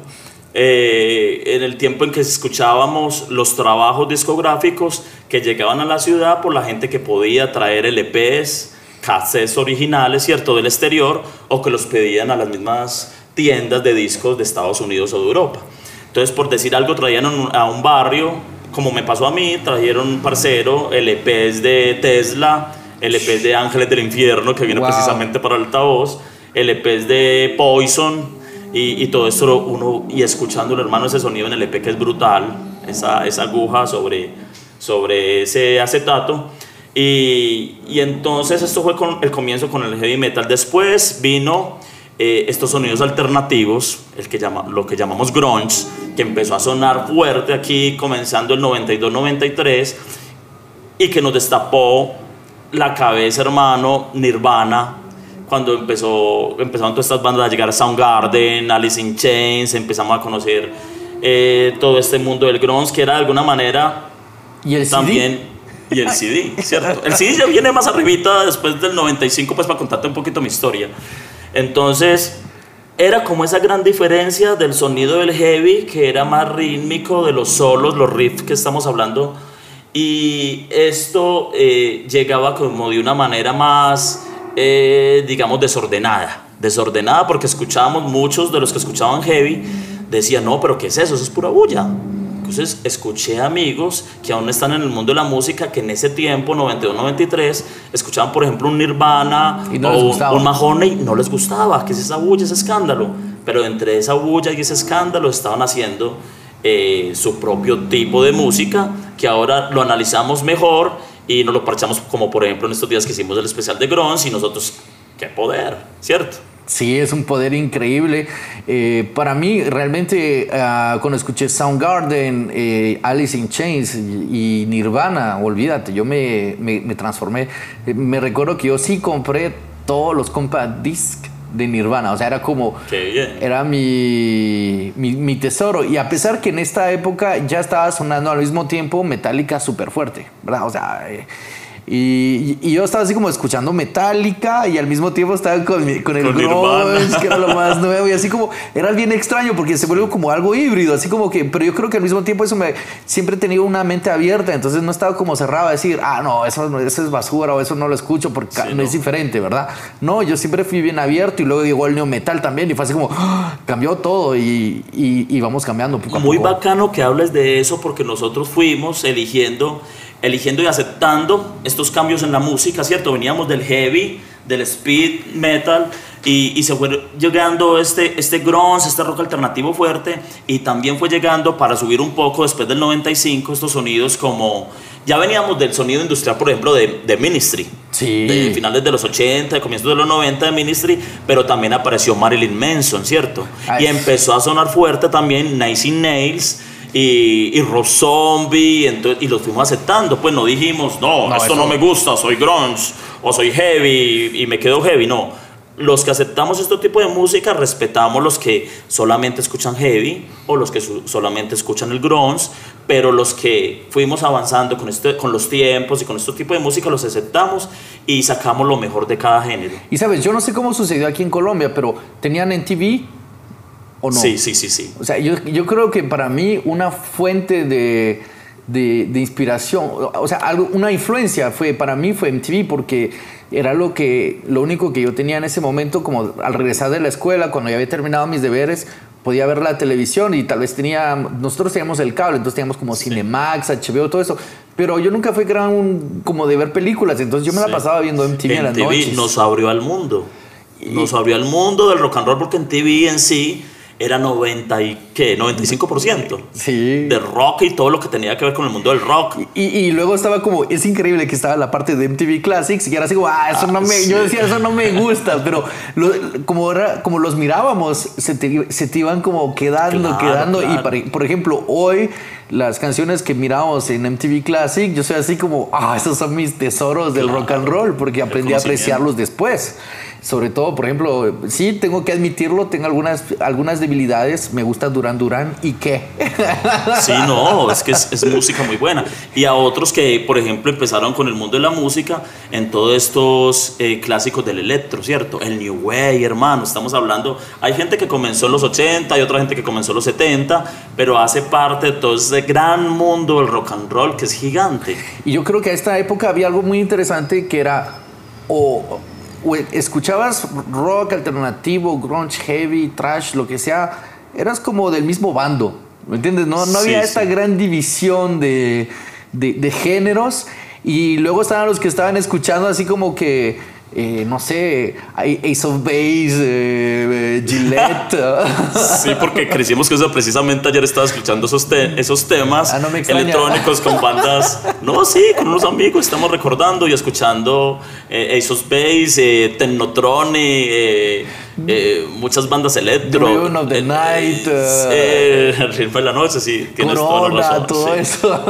Speaker 2: Eh, en el tiempo en que escuchábamos los trabajos discográficos que llegaban a la ciudad por la gente que podía traer LPs, cassettes originales, ¿cierto? Del exterior o que los pedían a las mismas tiendas de discos de Estados Unidos o de Europa. Entonces, por decir algo, traían a un- barrio, como me pasó a mí, trajeron un parcero, LPs de Tesla, LPs de Ángeles del Infierno, que viene
Speaker 1: Wow.
Speaker 2: precisamente para el altavoz, LPs de Poison, y, y todo esto lo- uno, y escuchando, hermano, ese sonido en el LP que es brutal. esa, esa aguja sobre, sobre ese acetato. Y, y entonces esto fue con el comienzo con el heavy metal. Después vino eh, estos sonidos alternativos, el que llama, lo que llamamos grunge, que empezó a sonar fuerte aquí comenzando el 92-93 y que nos destapó la cabeza, hermano, Nirvana, cuando empezó, empezaron todas estas bandas a llegar a Soundgarden, Alice in Chains, empezamos a conocer eh, todo este mundo del grunge, que era de alguna manera
Speaker 1: ¿Y el
Speaker 2: también... Y el CD, ¿cierto? El CD ya viene más arribita después del 95, pues para contarte un poquito mi historia. Entonces, era como esa gran diferencia del sonido del heavy, que era más rítmico, de los solos, los riffs que estamos hablando. Y esto eh, llegaba como de una manera más, eh, digamos, desordenada. Desordenada porque escuchábamos, muchos de los que escuchaban heavy decían, no, pero ¿qué es eso? Eso es pura bulla. Entonces escuché amigos que aún están en el mundo de la música que en ese tiempo, 92-93, escuchaban por ejemplo un Nirvana
Speaker 1: Y no
Speaker 2: o un Mahoney, no les gustaba, que es esa bulla, ese escándalo. Pero entre esa bulla y ese escándalo estaban haciendo eh, su propio tipo de música que ahora lo analizamos mejor y nos lo parchamos como por ejemplo en estos días que hicimos el especial de Grons y nosotros, qué poder, ¿cierto?
Speaker 1: Sí, es un poder increíble. Eh, para mí, realmente, ah, cuando escuché Soundgarden, eh, Alice in Chains y, Nirvana, olvídate, yo me, me- transformé. Eh, me recuerdo que yo sí compré todos los compact disc de Nirvana, o sea, era como...
Speaker 2: Qué bien.
Speaker 1: Era mi, mi, mi tesoro. Y a pesar que en esta época ya estaba sonando al mismo tiempo Metallica súper fuerte, ¿verdad? O sea, eh, y, y yo estaba así como escuchando Metallica y al mismo tiempo estaba con, con el grunge, [laughs] que era lo más [laughs] nuevo. Y así como, era bien extraño porque se vuelve como algo híbrido, así como que, pero yo creo que al mismo tiempo eso me, siempre he tenido una mente abierta, entonces no estaba como cerrado a decir, ah, no, eso, eso es basura o eso no lo escucho porque
Speaker 2: Sí,
Speaker 1: no
Speaker 2: no.
Speaker 1: es diferente, ¿verdad? No, yo siempre fui bien abierto y luego llegó el neometal también y fue así como, ¡ah! cambió todo y, y, y vamos cambiando poco a
Speaker 2: Muy
Speaker 1: poco.
Speaker 2: bacano que hables de eso porque nosotros fuimos eligiendo, eligiendo y aceptando estos cambios en la música, ¿cierto? Veníamos del heavy, del speed metal y, y se fue llegando este, este grunge, este rock alternativo fuerte y también fue llegando para subir un poco después del 95 estos sonidos como... Ya veníamos del sonido industrial, por ejemplo, de, de Ministry.
Speaker 1: Sí.
Speaker 2: De finales de los 80, de comienzos de los 90 de Ministry, pero también apareció Marilyn Manson, ¿cierto?
Speaker 1: Ay.
Speaker 2: Y empezó a sonar fuerte también Nice Nails y, y Rob Zombie, entonces, y los fuimos aceptando. Pues no dijimos, no,
Speaker 1: No,
Speaker 2: esto
Speaker 1: eso-
Speaker 2: no me gusta, soy grunge o soy heavy y me quedo heavy. No, los que aceptamos este tipo de música respetamos los que solamente escuchan heavy o los que solamente escuchan el grunge, pero los que fuimos avanzando con, este, con los tiempos y con este tipo de música los aceptamos y sacamos lo mejor de cada género.
Speaker 1: Y sabes, yo no sé cómo sucedió aquí en Colombia, pero ¿tenían en TV o no?
Speaker 2: Sí, sí, sí, sí.
Speaker 1: O sea, yo, yo creo que para mí una fuente de, de, de inspiración, o sea, algo, una influencia fue para mí fue MTV porque era lo que lo único que yo tenía en ese momento como al regresar de la escuela cuando ya había terminado mis deberes podía ver la televisión y tal vez tenía nosotros teníamos el cable entonces teníamos como Cinemax HBO todo eso pero yo nunca fui gran como de ver películas entonces yo me la pasaba viendo MTV, en las
Speaker 2: MTV
Speaker 1: noches
Speaker 2: nos abrió al mundo. Nos abrió al mundo del rock and roll porque en TV en sí era 90 y qué, 95%
Speaker 1: sí
Speaker 2: de rock y todo lo que tenía que ver con el mundo del rock.
Speaker 1: Y, y luego estaba como, es increíble que estaba la parte de MTV Classics y así como, ah, eso no me,
Speaker 2: sí.
Speaker 1: yo decía, eso no me [laughs] gusta, pero lo- como, era, como los mirábamos, se te, se te iban como quedando,
Speaker 2: Claro,
Speaker 1: quedando. Y
Speaker 2: claro.
Speaker 1: por, ejemplo, hoy las canciones que miramos en MTV Classic, yo soy así como, ah, esos son mis tesoros del
Speaker 2: Claro.
Speaker 1: rock and roll, porque aprendí a apreciarlos después. Sobre todo, por ejemplo, sí, tengo que admitirlo, tengo algunas, algunas debilidades, me gusta Duran Duran y qué. [laughs]
Speaker 2: Sí, no, es que es, es música muy buena. Y a otros que, por ejemplo, empezaron con el mundo de la música en todos estos eh, clásicos del electro, ¿cierto? El New Way, hermano, estamos hablando. Hay gente que comenzó en los 80, hay otra gente que comenzó en los 70, pero hace parte de todo ese gran mundo del rock and roll que es gigante.
Speaker 1: Y yo creo que a esta época había algo muy interesante que era o, o escuchabas rock alternativo, grunge, heavy, trash, lo que sea, eras como del mismo bando, ¿me entiendes? No, no
Speaker 2: Sí,
Speaker 1: había
Speaker 2: sí.
Speaker 1: esta gran división de, de- de géneros y luego estaban los que estaban escuchando así como que eh, no sé, Ace of Base, eh, Gillette. [laughs]
Speaker 2: sí, porque crecimos eso. Precisamente ayer estaba escuchando esos, esos temas
Speaker 1: ah, no
Speaker 2: electrónicos con bandas. No, sí, con unos amigos estamos recordando y escuchando eh, Ace of Base, Technotronic eh, muchas bandas electro.
Speaker 1: The of the
Speaker 2: el,
Speaker 1: Night.
Speaker 2: Eh, el ritmo de la noche, sí. Tienes toda la razón.
Speaker 1: todo eso. [laughs]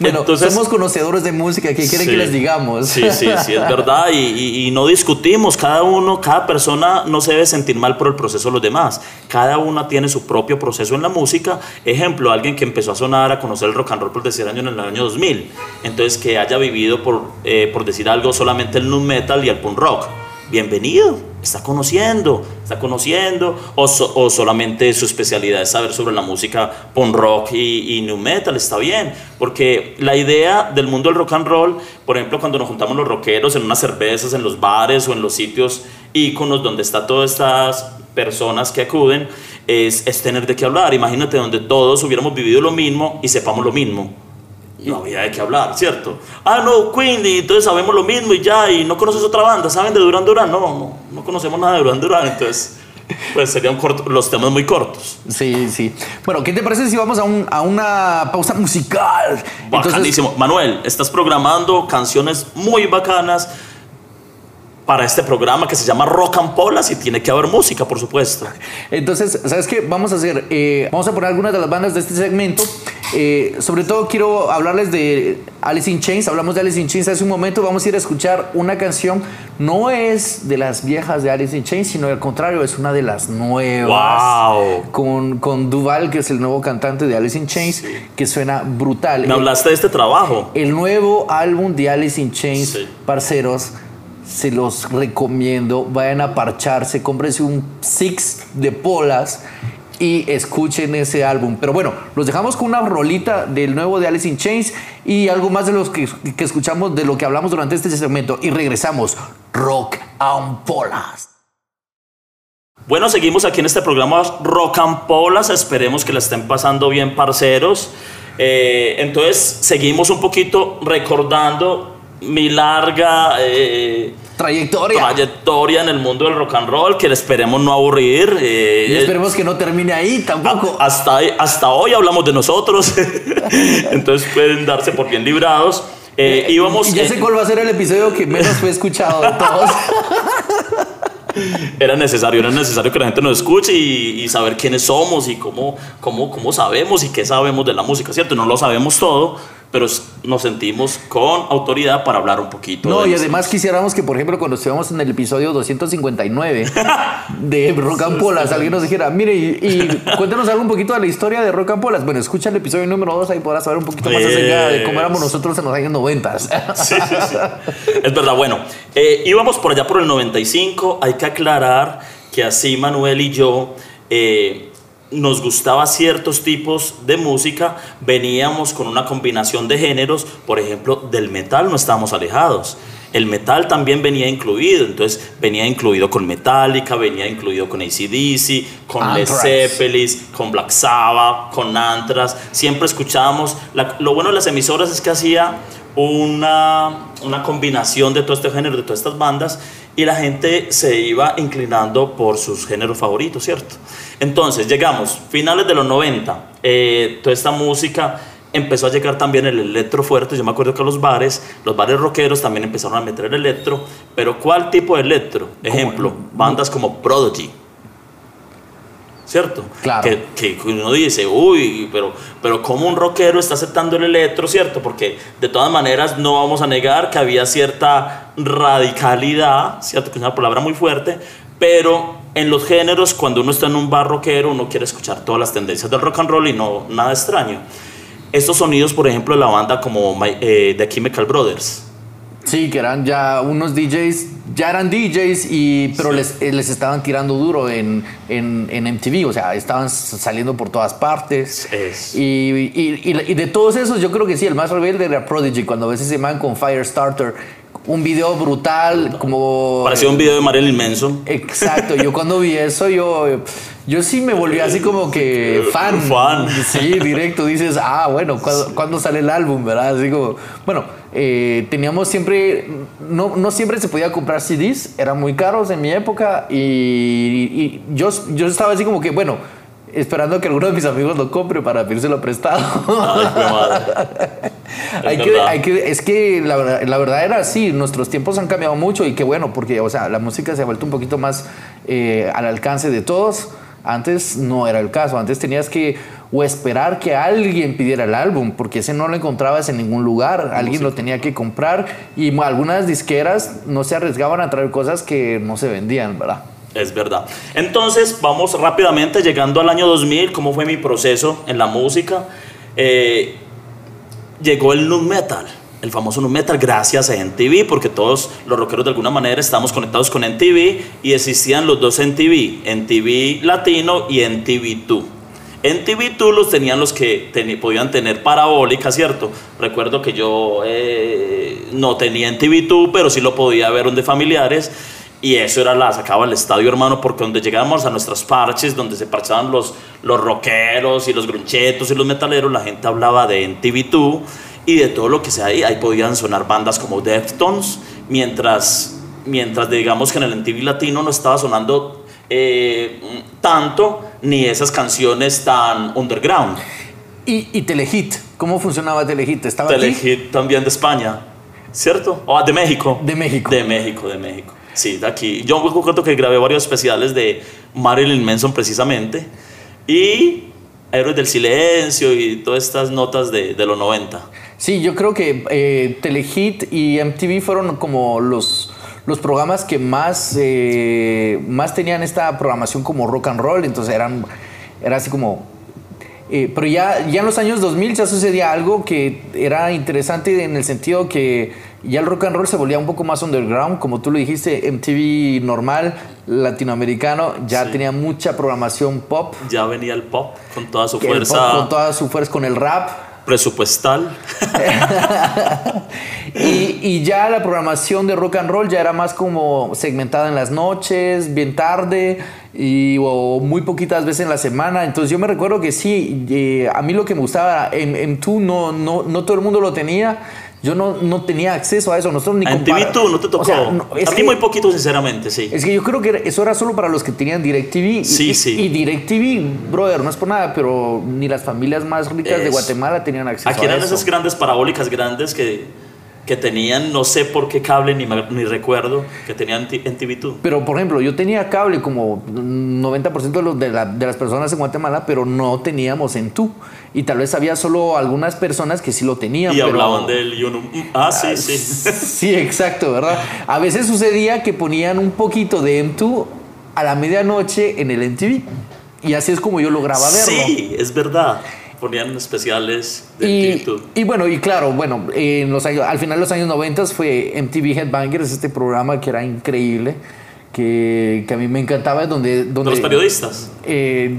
Speaker 1: bueno, Entonces, somos conocedores de música. ¿Qué quieren que les digamos?
Speaker 2: sí, sí, sí, es verdad. Y, y, no discutimos. Cada uno, cada persona no se debe sentir mal por el proceso de los demás. Cada una tiene su propio proceso en la música. Ejemplo, alguien que empezó a sonar, a conocer el rock and roll por decir año en el año 2000. Entonces, que haya vivido, por, eh, por decir algo, solamente el nu metal y el punk rock bienvenido, está conociendo, está conociendo, o, o, solamente su especialidad es saber sobre la música punk rock y, y, new metal, está bien, porque la idea del mundo del rock and roll, por ejemplo, cuando nos juntamos los rockeros en unas cervezas, en los bares o en los sitios íconos donde están todas estas personas que acuden, es, es tener de qué hablar. Imagínate donde todos hubiéramos vivido lo mismo y sepamos lo mismo no había de qué hablar, ¿cierto? Ah, no, Queen, y entonces sabemos lo mismo y ya, y no conoces otra banda, ¿saben de Duran Duran? No, no, no conocemos nada de Duran Duran, entonces pues serían los temas muy cortos.
Speaker 1: Sí, sí. Bueno, ¿qué te parece si vamos a, un, a una pausa musical?
Speaker 2: Bacanísimo. Manuel, estás programando canciones muy bacanas para este programa que se llama Rock and Polas y tiene que haber música, por supuesto.
Speaker 1: Entonces, ¿sabes qué? Vamos a hacer, eh, vamos a poner algunas de las bandas de este segmento. Eh, sobre todo quiero hablarles de Alice in Chains. Hablamos de Alice in Chains hace un momento. Vamos a ir a escuchar una canción. No es de las viejas de Alice in Chains, sino al contrario, es una de las nuevas.
Speaker 2: Wow.
Speaker 1: Con, con Duval, que es el nuevo cantante de Alice in Chains, que suena brutal.
Speaker 2: Me hablaste de este trabajo.
Speaker 1: El nuevo álbum de Alice in Chains, parceros se los recomiendo. Vayan a parcharse, cómprense un six de polas y escuchen ese álbum. Pero bueno, los dejamos con una rolita del nuevo de Alice in Chains y algo más de los que, escuchamos, de lo que hablamos durante este segmento. Y regresamos, Rock and Polas.
Speaker 2: Bueno, seguimos aquí en este programa Rock and Polas. Esperemos que la estén pasando bien, parceros. Eh, entonces, seguimos un poquito recordando mi larga
Speaker 1: eh, trayectoria.
Speaker 2: trayectoria en el mundo del rock and roll, que esperemos no aburrir.
Speaker 1: Eh, y esperemos que no termine ahí tampoco.
Speaker 2: Hasta, hasta hoy hablamos de nosotros, [laughs] entonces pueden darse por bien librados. Eh, íbamos,
Speaker 1: ya sé cuál va a ser el episodio que menos fue escuchado de todos. [laughs]
Speaker 2: era necesario, era necesario que la gente nos escuche y, y, saber quiénes somos y cómo, cómo, cómo sabemos y qué sabemos de la música, ¿cierto? No lo sabemos todo, pero nos sentimos con autoridad para hablar un poquito.
Speaker 1: No, y además quisiéramos que, por ejemplo, cuando estemos en el episodio 259 [laughs] de Rock and Polas, alguien nos dijera, mire, y, [laughs] cuéntenos algo un poquito de la historia de Rock and Polas. Bueno, escucha el episodio número 2, ahí podrás saber un poquito más acerca de cómo éramos nosotros en los años 90. [laughs] sí,
Speaker 2: sí, sí. Es verdad, bueno, eh, íbamos por allá por el 95, hay que aclarar que así Manuel y yo... Eh, nos gustaba ciertos tipos de música, veníamos con una combinación de géneros, por ejemplo, del metal no estábamos alejados. El metal también venía incluido, entonces venía incluido con Metallica, venía incluido con ACDC, con Led Zeppelin, con Black Sabbath, con Anthrax. Siempre escuchábamos. lo bueno de las emisoras es que hacía una, una combinación de todo este género, de todas estas bandas, y la gente se iba inclinando por sus géneros favoritos, ¿cierto? Entonces, llegamos, finales de los 90, eh, toda esta música empezó a llegar también el electro fuerte. Yo me acuerdo que los bares, los bares rockeros también empezaron a meter el electro. Pero ¿cuál tipo de electro? Ejemplo, bandas como Prodigy. ¿Cierto?
Speaker 1: Claro.
Speaker 2: Que, que, uno dice, uy, pero, pero ¿cómo un rockero está aceptando el electro? ¿Cierto? Porque de todas maneras no vamos a negar que había cierta radicalidad, ¿cierto? Que es una palabra muy fuerte, pero en los géneros, cuando uno está en un bar rockero, uno quiere escuchar todas las tendencias del rock and roll y no nada extraño. Estos sonidos, por ejemplo, de la banda como eh, The Chemical Brothers.
Speaker 1: Sí, que eran ya unos DJs, ya eran DJs, y, pero les, eh, les, estaban tirando duro en, en, en, MTV, o sea, estaban saliendo por todas partes. Y, y, y, de todos esos, yo creo que sí, el más rebelde era Prodigy, cuando a veces se llaman con Firestarter un video brutal, como...
Speaker 2: Parecía un video de Marilyn Manson.
Speaker 1: Exacto, yo cuando vi eso, yo, yo sí me volví así como que [laughs] fan.
Speaker 2: Fan.
Speaker 1: Sí, directo, dices, ah, bueno, ¿cuándo, cuándo sale el álbum, verdad? Así como, bueno, eh, teníamos siempre, no, no siempre se podía comprar CDs, eran muy caros en mi época y, y yo, yo estaba así como que, bueno, esperando que alguno de mis amigos lo compre para pedírselo prestado.
Speaker 2: Ay, qué madre. [laughs]
Speaker 1: hay
Speaker 2: Es
Speaker 1: que,
Speaker 2: verdad.
Speaker 1: hay que, es que la, verdad- la verdad era así, nuestros tiempos han cambiado mucho y qué bueno, porque, o sea, la música se ha vuelto un poquito más eh, al alcance de todos. Antes no era el caso, antes tenías que o esperar que alguien pidiera el álbum, porque ese no lo encontrabas en ningún lugar, alguien lo tenía que comprar y algunas disqueras no se arriesgaban a traer cosas que no se vendían, ¿verdad?
Speaker 2: Es verdad. Entonces, vamos rápidamente llegando al año 2000, cómo fue mi proceso en la música. Eh, llegó el nu metal, el famoso nu metal, gracias a NTV, porque todos los rockeros de alguna manera estamos conectados con NTV y existían los dos NTV, NTV latino y NTV2. NTV2 los tenían los que podían tener parabólica, ¿cierto? Recuerdo que yo eh, no tenía NTV2, pero sí lo podía ver donde familiares. Y eso era la sacaba al estadio, hermano, porque donde llegábamos a nuestros parches, donde se parchaban los, los rockeros y los grunchetos y los metaleros, la gente hablaba de NTV2 y de todo lo que sea ahí. Ahí podían sonar bandas como Deftones, mientras, mientras digamos que en el NTV latino no estaba sonando eh, tanto ni esas canciones tan underground.
Speaker 1: Y, y Telehit, ¿cómo funcionaba Telehit? ¿Estaba aquí?
Speaker 2: Telehit también de España, ¿cierto? O de México.
Speaker 1: De México.
Speaker 2: De México, de México. Sí, de aquí. Yo me acuerdo que grabé varios especiales de Marilyn Manson precisamente. Y Héroes del Silencio y todas estas notas de, de los 90.
Speaker 1: Sí, yo creo que eh, Telehit y MTV fueron como los, los programas que más, eh, más tenían esta programación como rock and roll, entonces eran, era así como... eh, pero ya, ya en los años 2000 ya sucedía algo que era interesante en el sentido que ya el rock and roll se volvía un poco más underground, como tú lo dijiste, MTV normal, latinoamericano, ya
Speaker 2: Sí.
Speaker 1: tenía mucha programación pop.
Speaker 2: Ya venía el pop con toda su fuerza
Speaker 1: pop con toda su fuerza, con el rap,
Speaker 2: presupuestal. [laughs]
Speaker 1: y, y ya la programación de rock and roll ya era más como segmentada en las noches, bien tarde y o muy poquitas veces en la semana. Entonces yo me recuerdo que sí, eh, a mí lo que me gustaba en, en tú no, no, no todo el mundo lo tenía. Yo no, no tenía acceso a eso. Nosotros ni
Speaker 2: En no te tocó.
Speaker 1: O sea, no,
Speaker 2: a mí
Speaker 1: que-
Speaker 2: muy poquito, sinceramente, sí.
Speaker 1: es que yo creo que eso era solo para los que tenían DirecTV.
Speaker 2: Sí,
Speaker 1: y,
Speaker 2: sí.
Speaker 1: Y DirecTV, brother, no es por nada, pero ni las familias más ricas de
Speaker 2: Es-
Speaker 1: Guatemala tenían acceso
Speaker 2: Aquí
Speaker 1: a
Speaker 2: eran
Speaker 1: eso.
Speaker 2: esas grandes parabólicas grandes que, que tenían, no sé por qué cable ni, ni recuerdo, que tenían en TV2.
Speaker 1: Pero, por ejemplo, yo tenía cable como 90% de, los- de, la- de las personas en Guatemala, pero no teníamos en tú. Y tal vez había solo algunas personas que sí lo tenían.
Speaker 2: Y
Speaker 1: pero-
Speaker 2: hablaban del y uno, mm, ah, sí, sí. [laughs]
Speaker 1: Sí, exacto, ¿verdad? A veces sucedía que ponían un poquito de M2 a la medianoche en el MTV. Y así es como yo lograba verlo.
Speaker 2: Sí, es verdad. Ponían especiales de
Speaker 1: Y,
Speaker 2: TV2.
Speaker 1: y bueno, y claro, bueno, en los años, al final de los años 90 fue MTV Headbangers, este programa que era increíble, que, que a mí me encantaba, donde... donde
Speaker 2: De los periodistas.
Speaker 1: eh,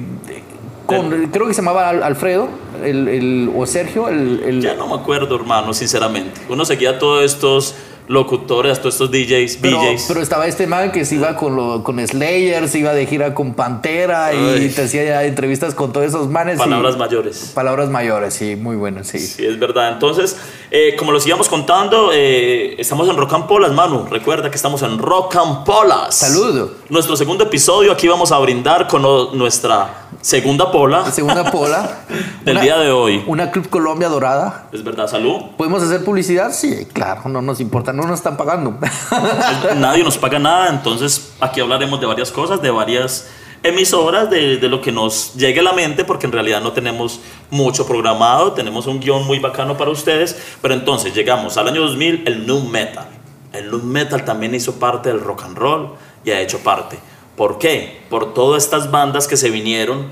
Speaker 1: con- creo que se llamaba Al- Alfredo el, el- o Sergio, el, el-
Speaker 2: Ya no me acuerdo, hermano, sinceramente. Uno seguía todos estos locutores, todos estos DJs,
Speaker 1: pero,
Speaker 2: BJs.
Speaker 1: pero estaba este man que se iba con, lo- con Slayer, se iba de gira con Pantera y te hacía ya entrevistas con todos esos manes. y-
Speaker 2: Palabras mayores.
Speaker 1: palabras mayores, sí, muy bueno, sí.
Speaker 2: Sí, es verdad. Entonces, eh, como los íbamos contando, eh, estamos en Rock and Polas, Manu. Recuerda que estamos en Rock and Polas.
Speaker 1: Saludo.
Speaker 2: Nuestro segundo episodio, aquí vamos a brindar con nuestra segunda pola
Speaker 1: La segunda pola. [laughs]
Speaker 2: del
Speaker 1: una-
Speaker 2: día de hoy.
Speaker 1: Una Club Colombia dorada.
Speaker 2: Es verdad, salud.
Speaker 1: ¿Podemos hacer publicidad? Sí, claro, no nos importa, no nos están pagando. [laughs]
Speaker 2: Nadie nos paga nada, entonces aquí hablaremos de varias cosas, de varias emisoras, de, de lo que nos llegue a la mente, porque en realidad no tenemos mucho programado, tenemos un guion muy bacano para ustedes, pero entonces llegamos al año 2000, el nu metal. El nu metal también hizo parte del rock and roll y ha hecho parte. ¿Por qué? Por todas estas bandas que se vinieron.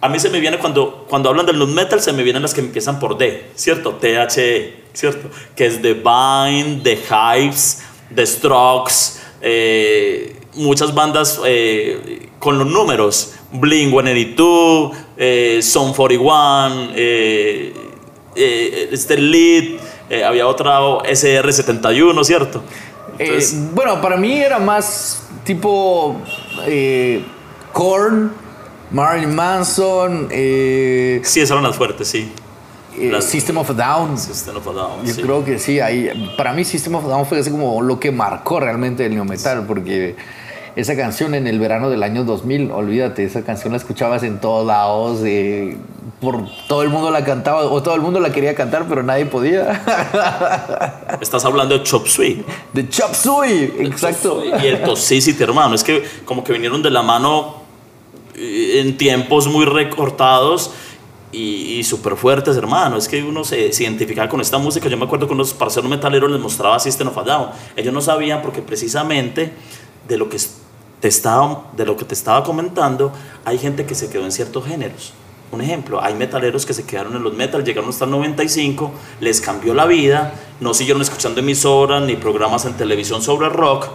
Speaker 2: A mí se me viene cuando, cuando hablan del nu metal, se me vienen las que empiezan por D, ¿cierto? THE, ¿cierto? Que es The Vine, The Hives, The Strokes, eh, muchas bandas eh, con los números. Blink 182, eh, Son 41, eh, eh, este Lead, había otra SR71, ¿cierto? Entonces,
Speaker 1: bueno, para mí era más tipo Korn, Marilyn Manson, eh,
Speaker 2: sí, esas eran las fuertes, sí.
Speaker 1: eh,
Speaker 2: Las-
Speaker 1: System of a Down.
Speaker 2: System of a Down,
Speaker 1: Yo
Speaker 2: sí.
Speaker 1: creo que sí, ahí, para mí System of a Down fue así como lo que marcó realmente el neometal, porque esa canción en el verano del año 2000, olvídate, esa canción la escuchabas en todos lados, eh, por todo el mundo la cantaba, o todo el mundo la quería cantar, pero nadie podía. [laughs]
Speaker 2: Estás hablando de Chop Suey.
Speaker 1: De Chop Suey, exacto.
Speaker 2: Y el Toxicity, hermano. Es que como que vinieron de la mano en tiempos muy recortados y, y súper fuertes, hermano. Es que uno se, se identificaba con esta música. Yo me acuerdo que unos parceros metaleros les mostraba System of a. Ellos no sabían porque precisamente de lo que te estaba, de lo que te estaba comentando, hay gente que se quedó en ciertos géneros. Un ejemplo, hay metaleros que se quedaron en los metal, llegaron hasta el 95, les cambió la vida, no siguieron escuchando emisoras ni programas en televisión sobre rock,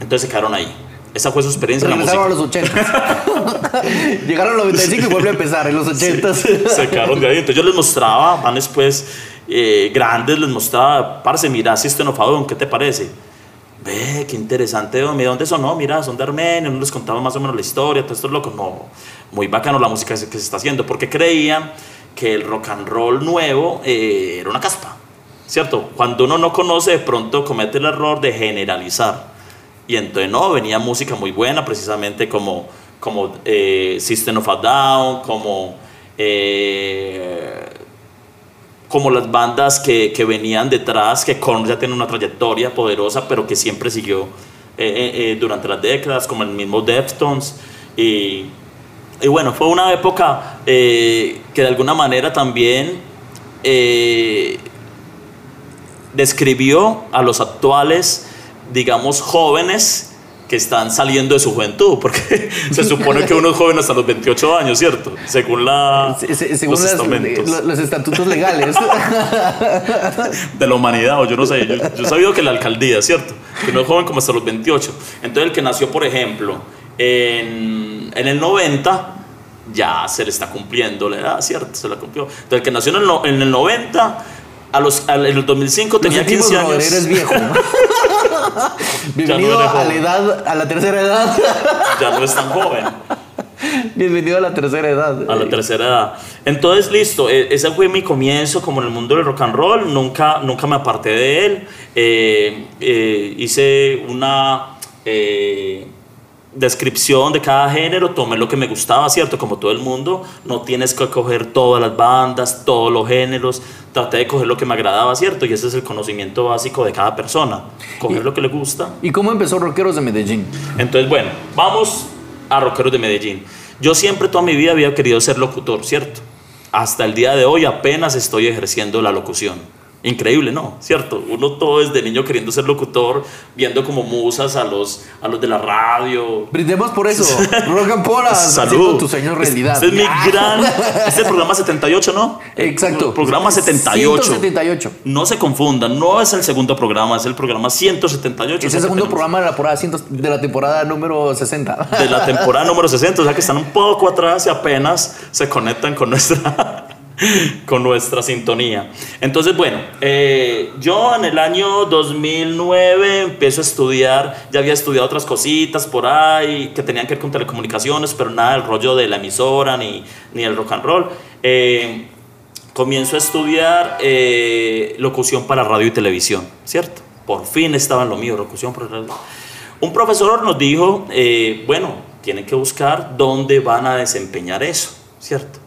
Speaker 2: entonces se quedaron ahí. Esa fue su experiencia en la
Speaker 1: Regresaron a
Speaker 2: música.
Speaker 1: los 80. [laughs] Llegaron a los 95 y vuelve a empezar en los 80.
Speaker 2: se quedaron de ahí. Entonces yo les mostraba, van después eh, grandes, les mostraba, parce, mira, System of a Down, ¿qué te parece? Ve, qué interesante, ¿de dónde son? No, mira, son de Armenia, no les contaba más o menos la historia, todo esto es loco. No, muy bacano la música que se que se está haciendo, porque creían que el rock and roll nuevo eh, era una caspa, ¿cierto? Cuando uno no conoce, de pronto comete el error de generalizar. Y entonces no, venía música muy buena, precisamente como, como eh, System of a Down, como, eh, como las bandas que, que venían detrás, que Korn ya tiene una trayectoria poderosa, pero que siempre siguió eh, durante las décadas, como el mismo Deftones. Y, y bueno, fue una época que de alguna manera también describió a los actuales, digamos, jóvenes que están saliendo de su juventud, porque [laughs] se supone que uno es joven hasta los 28 años, ¿cierto? Según, la,
Speaker 1: Se- se- Según
Speaker 2: los
Speaker 1: las-
Speaker 2: estamentos
Speaker 1: lo- los estatutos legales. [laughs]
Speaker 2: de la humanidad, o yo no sé, yo, yo he sabido que la alcaldía, ¿cierto? Que uno es joven como hasta los 28. Entonces el que nació, por ejemplo, en, en el 90, ya se le está cumpliendo la edad, ¿cierto? Se la cumplió. Entonces el que nació en el, en el 90, a los, al- en el 2005
Speaker 1: Lo
Speaker 2: tenía
Speaker 1: sentimos,
Speaker 2: 15
Speaker 1: brother,
Speaker 2: años.
Speaker 1: eres viejo. [laughs] Bienvenido a la edad, a la tercera edad.
Speaker 2: Ya no es tan joven.
Speaker 1: Bienvenido a la tercera edad.
Speaker 2: A la tercera edad. Entonces, listo, e- ese fue mi comienzo como en el mundo del rock and roll. Nunca, nunca me aparté de él. Eh, eh, hice una eh, descripción de cada género, tomé lo que me gustaba, ¿cierto? Como todo el mundo. No tienes que coger todas las bandas, todos los géneros. Traté de coger lo que me agradaba, ¿cierto? Y ese es el conocimiento básico de cada persona. Coger lo que le gusta.
Speaker 1: ¿Y cómo empezó Rockeros de Medellín?
Speaker 2: Entonces, bueno, vamos a Rockeros de Medellín. Yo siempre toda mi vida había querido ser locutor, ¿cierto? Hasta el día de hoy apenas estoy ejerciendo la locución. Increíble, ¿no? ¿Cierto? Uno todo desde niño queriendo ser locutor, viendo como musas a los, a los de la radio.
Speaker 1: Brindemos por eso. Polas. [laughs] haciendo
Speaker 2: Salud.
Speaker 1: tu sueño realidad.
Speaker 2: Este es mi gran... [laughs] Este es el programa 78, ¿no?
Speaker 1: Exacto.
Speaker 2: Programa 78.
Speaker 1: 178.
Speaker 2: No se confundan, no es el segundo programa, es el programa 178.
Speaker 1: Es el segundo programa de la temporada, 100 de la temporada número 60.
Speaker 2: de la temporada [laughs] número 60, o sea que están un poco atrás y apenas se conectan con nuestra, [laughs] con nuestra sintonía. Entonces, bueno, eh, yo en el año 2009 empiezo a estudiar, ya había estudiado otras cositas por ahí que tenían que ver con telecomunicaciones, pero nada del rollo de la emisora ni, ni el rock and roll. Eh, comienzo a estudiar eh, locución para radio y televisión, ¿cierto? Por fin estaba en lo mío, locución para. Un profesor nos dijo, bueno, tienen que buscar dónde van a desempeñar eso, ¿cierto?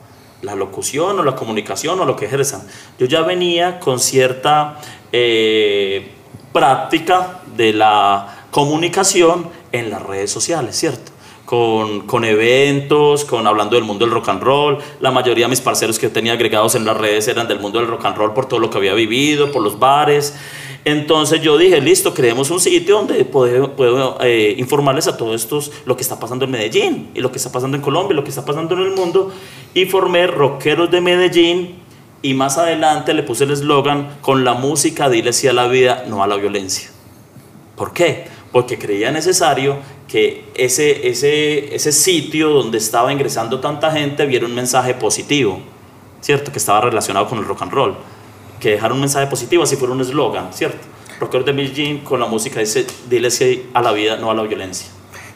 Speaker 2: La locución o la comunicación o lo que ejerzan. Yo ya venía con cierta eh, práctica de la comunicación en las redes sociales, ¿cierto? Con, con eventos, con hablando del mundo del rock and roll. La mayoría de mis parceros que tenía agregados en las redes eran del mundo del rock and roll por todo lo que había vivido, por los bares. Entonces yo dije, listo, creemos un sitio donde puedo, eh, informarles a todos estos lo que está pasando en Medellín y lo que está pasando en Colombia y lo que está pasando en el mundo. Y formé Rockeros de Medellín y más adelante le puse el eslogan, con la música dile sí a la vida, no a la violencia. ¿Por qué? Porque creía necesario que ese, ese, ese sitio donde estaba ingresando tanta gente viera un mensaje positivo, ¿cierto? Que estaba relacionado con el rock and roll. Que dejara un mensaje positivo, así fuera un eslogan, ¿cierto? Rockeros de Medellín con la música dice, dile sí a la vida, no a la violencia.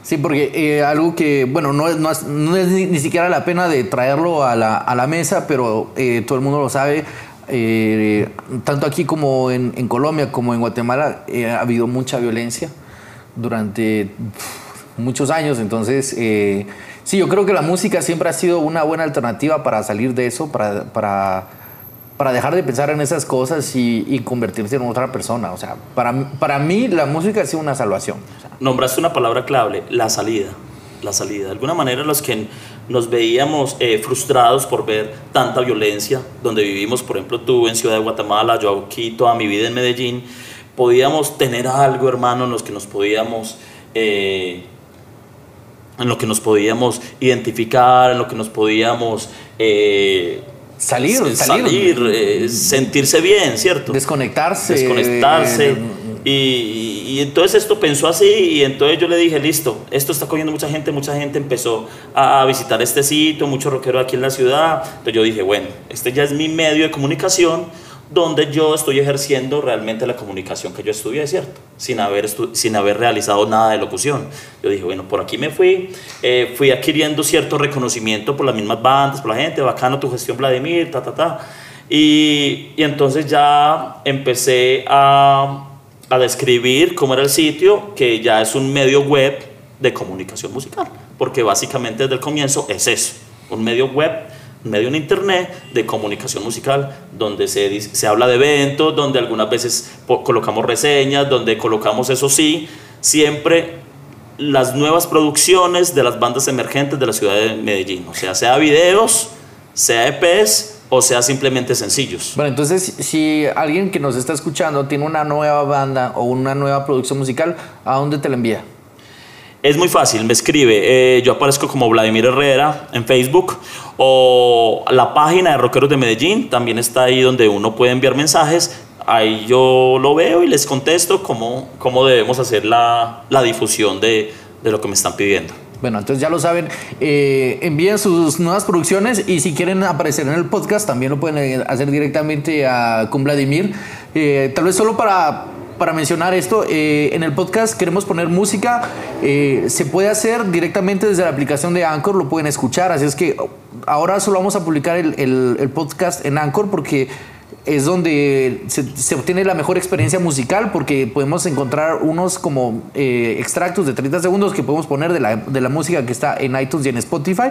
Speaker 1: Sí, porque eh, algo que, bueno, no, no no es ni, ni siquiera la pena de traerlo a la, a la mesa, pero eh, todo el mundo lo sabe. eh, tanto aquí como en, en Colombia, como en Guatemala, eh, ha habido mucha violencia durante muchos años. Entonces, eh, sí, yo creo que la música siempre ha sido una buena alternativa para salir de eso, para, para, para dejar de pensar en esas cosas y, convertirse en otra persona. O sea, para, para mí la música ha sido una salvación.
Speaker 2: Nombraste una palabra clave, la salida. La salida. De alguna manera los que nos veíamos eh, frustrados por ver tanta violencia, donde vivimos, por ejemplo, tú en Ciudad de Guatemala, yo aquí toda mi vida en Medellín, podíamos tener algo, hermano, en los que nos podíamos... eh, en lo que nos podíamos identificar, en lo que nos podíamos eh,
Speaker 1: salir, salir.
Speaker 2: salir, eh, sentirse bien, ¿cierto?
Speaker 1: desconectarse.
Speaker 2: desconectarse.
Speaker 1: eh,
Speaker 2: Y, y entonces esto pensó así y entonces yo le dije, listo, esto está cogiendo mucha gente, mucha gente empezó a visitar este sitio, muchos rockeros aquí en la ciudad. Entonces yo dije, bueno, este ya es mi medio de comunicación donde yo estoy ejerciendo realmente la comunicación que yo estudié, ¿cierto? Sin haber, sin haber realizado nada de locución. Yo dije, bueno, por aquí me fui, eh, fui adquiriendo cierto reconocimiento por las mismas bandas, por la gente, bacano tu gestión, Vladimir, ta, ta, ta. Y, y entonces ya empecé a, a describir cómo era el sitio, que ya es un medio web de comunicación musical, porque básicamente desde el comienzo es eso, un medio web, medio en internet de comunicación musical, donde se, se habla de eventos, donde algunas veces colocamos reseñas, donde colocamos, eso sí, siempre las nuevas producciones de las bandas emergentes de la ciudad de Medellín, o sea, sea videos, sea EPs o sea simplemente sencillos.
Speaker 1: Bueno, entonces, si alguien que nos está escuchando tiene una nueva banda o una nueva producción musical, ¿a dónde te la envía?
Speaker 2: Es muy fácil, me escribe. eh, yo aparezco como Vladimir Herrera en Facebook o la página de Rockeros de Medellín también está ahí donde uno puede enviar mensajes. Ahí yo lo veo y les contesto cómo, cómo debemos hacer la, la difusión de, de lo que me están pidiendo.
Speaker 1: Bueno, entonces ya lo saben, eh, envíen sus nuevas producciones y si quieren aparecer en el podcast también lo pueden eh, hacer directamente a, con Vladimir. Eh, tal vez solo para, para mencionar esto, eh, en el podcast queremos poner música, eh, se puede hacer directamente desde la aplicación de Anchor, lo pueden escuchar, así es que ahora solo vamos a publicar el, el- el podcast en Anchor porque es donde se, obtiene la mejor experiencia musical porque podemos encontrar unos como eh, extractos de 30 segundos que podemos poner de la, de la música que está en iTunes y en Spotify,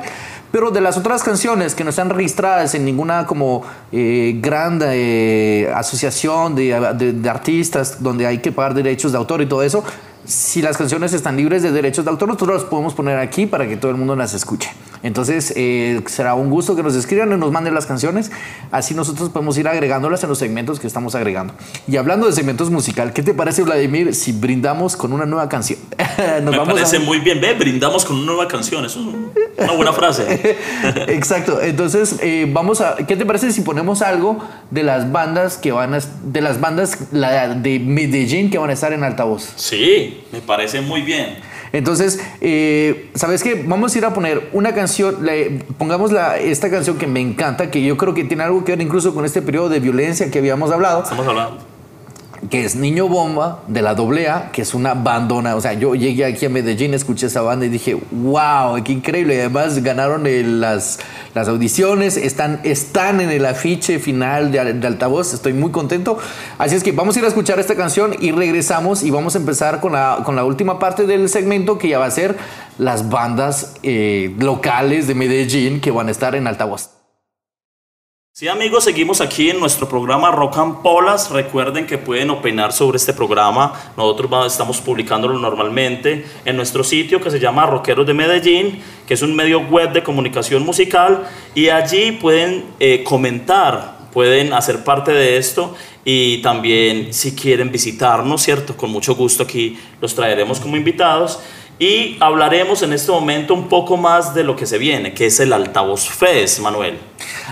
Speaker 1: pero de las otras canciones que no están registradas en ninguna como eh, gran eh, asociación de, de- de artistas donde hay que pagar derechos de autor y todo eso, si las canciones están libres de derechos de autor, nosotros las podemos poner aquí para que todo el mundo las escuche. Entonces, eh, será un gusto que nos escriban y nos manden las canciones. Así nosotros podemos ir agregándolas en los segmentos que estamos agregando. Y hablando de segmentos musical, ¿qué te parece, Vladimir, si brindamos con una nueva canción? [laughs] Nos
Speaker 2: me
Speaker 1: vamos a-
Speaker 2: parece muy bien. Ve, brindamos con una nueva canción. Eso es una buena frase. [laughs]
Speaker 1: Exacto. Entonces, eh, vamos a. ¿Qué te parece si ponemos algo de las bandas que van a. de las bandas de Medellín que van a estar en altavoz?
Speaker 2: Sí, me parece muy bien.
Speaker 1: Entonces, eh, ¿sabes qué? Vamos a ir a poner una canción, le- pongamos la, esta canción que me encanta, que yo creo que tiene algo que ver incluso con este periodo de violencia que habíamos hablado,
Speaker 2: Estamos hablando.
Speaker 1: Que es Niño Bomba de la AA, que es una bandona. O sea, yo llegué aquí a Medellín, escuché esa banda y dije, wow, qué increíble. Y además ganaron las, las audiciones, están, están en el afiche final de, de altavoz. Estoy muy contento. Así es que vamos a ir a escuchar esta canción y regresamos y vamos a empezar con la, con la última parte del segmento que ya va a ser las bandas eh, locales de Medellín que van a estar en altavoz.
Speaker 2: Sí, amigos, seguimos aquí en nuestro programa Rock and Polas. Recuerden que pueden opinar sobre este programa. Nosotros estamos publicándolo normalmente en nuestro sitio que se llama Rockeros de Medellín, que es un medio web de comunicación musical. Y allí pueden eh, comentar, pueden hacer parte de esto. Y también, si quieren visitarnos, ¿cierto? Con mucho gusto aquí los traeremos como invitados. Y hablaremos en este momento un poco más de lo que se viene, que es el Altavoz Fest, Manuel.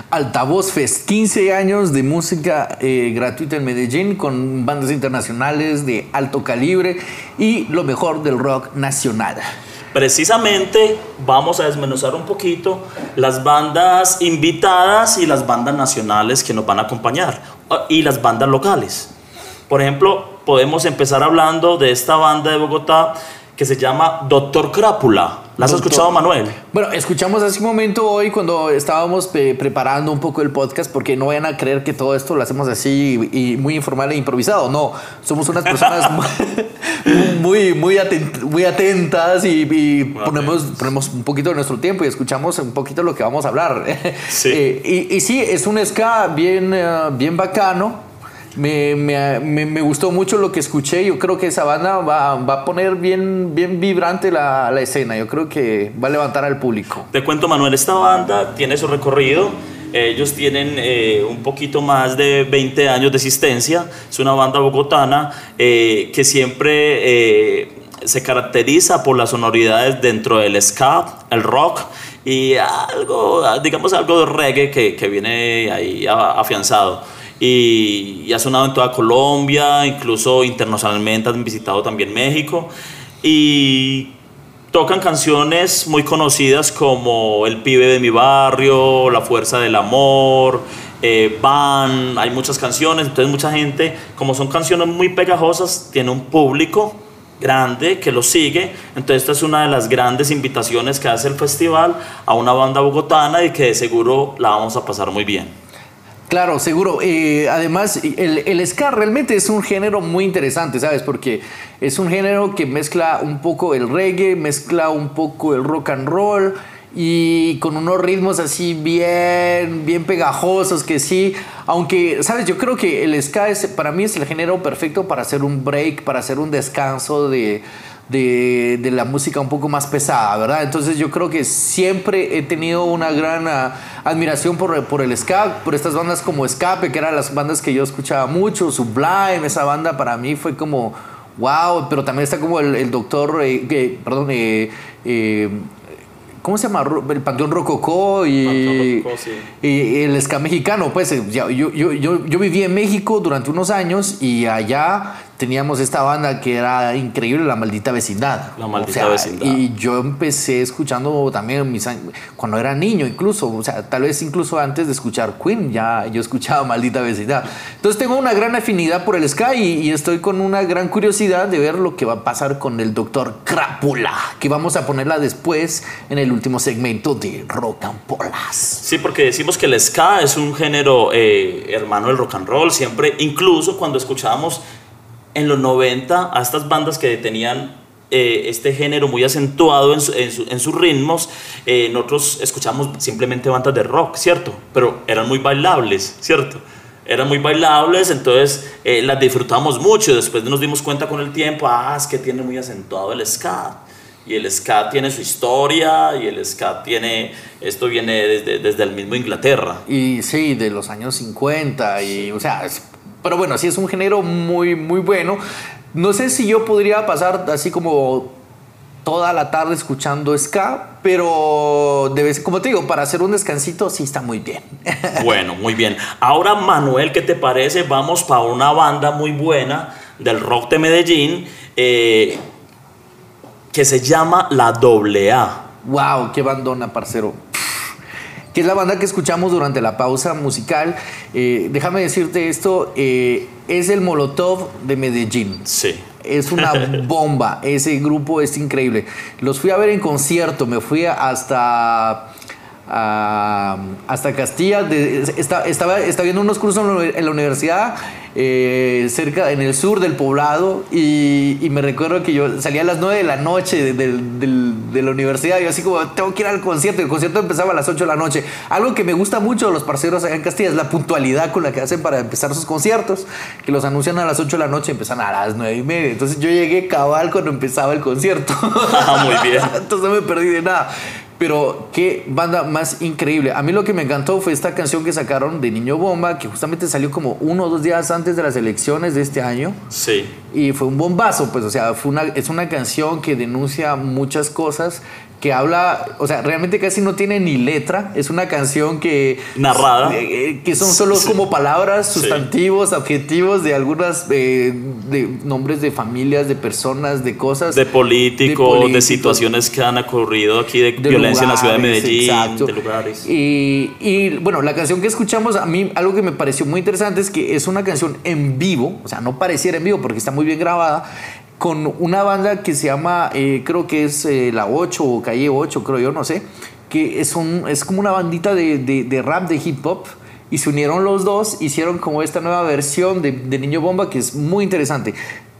Speaker 1: Altavoz Fest, 15 años de música eh, gratuita en Medellín con bandas internacionales de alto calibre y lo mejor del rock nacional.
Speaker 2: precisamente vamos a desmenuzar un poquito las bandas invitadas y las bandas nacionales que nos van a acompañar ah, y las bandas locales. Por ejemplo, podemos empezar hablando de esta banda de Bogotá que se llama Doctor Crápula. ¿La has
Speaker 1: Doctor-
Speaker 2: escuchado, Manuel?
Speaker 1: Bueno, escuchamos hace un momento hoy cuando estábamos pe- preparando un poco el podcast, porque no vayan a creer que todo esto lo hacemos así y muy informal e improvisado. No, somos unas personas [laughs] muy, muy, atent- muy atentas y, y ponemos, ponemos un poquito de nuestro tiempo y escuchamos un poquito lo que vamos a hablar. [laughs]
Speaker 2: Sí.
Speaker 1: Eh, y, y sí, es un ska bien, eh, bien bacano. Me, me- me- gustó mucho lo que escuché. Yo creo que esa banda va, va a poner bien, bien vibrante la, la escena. Yo creo que va a levantar al público.
Speaker 2: Te cuento, Manuel, esta banda tiene su recorrido. Ellos tienen eh, un poquito más de 20 años de existencia. Es una banda bogotana eh, que siempre eh, se caracteriza por las sonoridades dentro del ska, el rock y algo, digamos, algo de reggae que, que viene ahí afianzado. Y, y ha sonado en toda Colombia, incluso internacionalmente han visitado también México. Y tocan canciones muy conocidas como El pibe de mi barrio, La fuerza del amor, eh, Van, hay muchas canciones, entonces mucha gente, como son canciones muy pegajosas, tiene un público grande que lo sigue, entonces esta es una de las grandes invitaciones que hace el festival a una banda bogotana y que de seguro la vamos a pasar muy bien.
Speaker 1: Claro, seguro. Eh, además, el, el ska realmente es un género muy interesante, ¿sabes? Porque es un género que mezcla un poco el reggae, mezcla un poco el rock and roll y con unos ritmos así bien, bien pegajosos que sí. Aunque, ¿sabes? Yo creo que el ska es, para mí es el género perfecto para hacer un break, para hacer un descanso de, de, de la música un poco más pesada, ¿verdad? Entonces yo creo que siempre he tenido una gran ah, admiración por, por el ska, por estas bandas como Escape, que eran las bandas que yo escuchaba mucho, Sublime, esa banda para mí fue como, wow, pero también está como el, el doctor, eh, perdón, eh, eh, ¿Cómo se llama? El Panteón Rococó y,
Speaker 2: Rococó, sí.
Speaker 1: y el ska mexicano. Pues eh, yo, yo, yo, yo viví en México durante unos años y allá teníamos esta banda que era increíble, La Maldita Vecindad.
Speaker 2: La Maldita Vecindad.
Speaker 1: Y yo empecé escuchando también mis cuando era niño incluso, o sea, tal vez incluso antes de escuchar Queen, ya yo escuchaba Maldita Vecindad. Entonces tengo una gran afinidad por el ska y, y estoy con una gran curiosidad de ver lo que va a pasar con el Doctor Crápula, que vamos a ponerla después en el último segmento de Rock and Polas.
Speaker 2: Sí, porque decimos que el ska es un género eh, hermano del rock and roll, siempre, incluso cuando escuchábamos en los 90 a estas bandas que tenían eh, este género muy acentuado en, su- en su- en sus ritmos, eh, nosotros escuchamos simplemente bandas de rock, ¿cierto? Pero eran muy bailables, ¿cierto? Eran muy bailables, entonces eh, las disfrutamos mucho después nos dimos cuenta con el tiempo, ah, es que tiene muy acentuado el ska. Y el ska tiene su historia y el ska tiene, esto viene desde, desde el mismo Inglaterra.
Speaker 1: Y sí, de los años 50 y, o sea, es- pero bueno, sí es un género muy, muy bueno. No sé si yo podría pasar así como toda la tarde escuchando ska, pero de vez, como te digo, para hacer un descansito sí está muy bien. [laughs]
Speaker 2: Bueno, muy bien. Ahora, Manuel, ¿qué te parece? Vamos para una banda muy buena del rock de Medellín eh, que se llama La Doble A.
Speaker 1: wow, qué bandona, parcero. Que es la banda que escuchamos durante la pausa musical. Eh, déjame decirte esto, eh, es el Molotov de Medellín.
Speaker 2: Sí.
Speaker 1: Es una [laughs] bomba. Ese grupo es increíble. Los fui a ver en concierto. Me fui hasta. A- hasta Castilla. De- esta- estaba, estaba viendo unos cursos en la- universidad, eh, cerca, en el sur del poblado. Y, y me recuerdo que yo salía a las 9 de la noche de, del- del- de la universidad. Y yo, así como, tengo que ir al concierto. El concierto empezaba a las 8 de la noche. Algo que me gusta mucho de los parceros en Castilla es la puntualidad con la que hacen para empezar sus conciertos. Que los anuncian a las 8 de la noche y empiezan a las 9 y media. Entonces yo llegué cabal cuando empezaba el concierto. [laughs]
Speaker 2: Ah, muy bien. [laughs]
Speaker 1: Entonces no me perdí de nada. Pero qué banda más increíble. A mí lo que me encantó fue esta canción que sacaron de Niño Bomba, que justamente salió como uno o dos días antes de las elecciones de este año.
Speaker 2: Sí.
Speaker 1: Y fue un bombazo, pues, o sea, fue una, es una canción que denuncia muchas cosas que habla, o sea, realmente casi no tiene ni letra, es una canción que...
Speaker 2: Narrada.
Speaker 1: eh, eh, que son solo
Speaker 2: Sí.
Speaker 1: como palabras,
Speaker 2: Sí.
Speaker 1: sustantivos, adjetivos de algunas, eh, de nombres de familias, de personas, de cosas.
Speaker 2: De políticos, de,
Speaker 1: políticos.
Speaker 2: situaciones que han ocurrido aquí, de,
Speaker 1: de
Speaker 2: violencia en la ciudad de Medellín,
Speaker 1: exacto.
Speaker 2: de lugares.
Speaker 1: Y, y, bueno, la canción que escuchamos, a mí algo que me pareció muy interesante es que es una canción en vivo, o sea, no pareciera en vivo porque está muy bien grabada, con una banda que se llama, eh, creo que es eh, La 8 o Calle 8, creo yo, no sé, que es, un, es como una bandita de, de- de rap, de hip hop. Y se unieron los dos, hicieron como esta nueva versión de, de Niño Bomba que es muy interesante.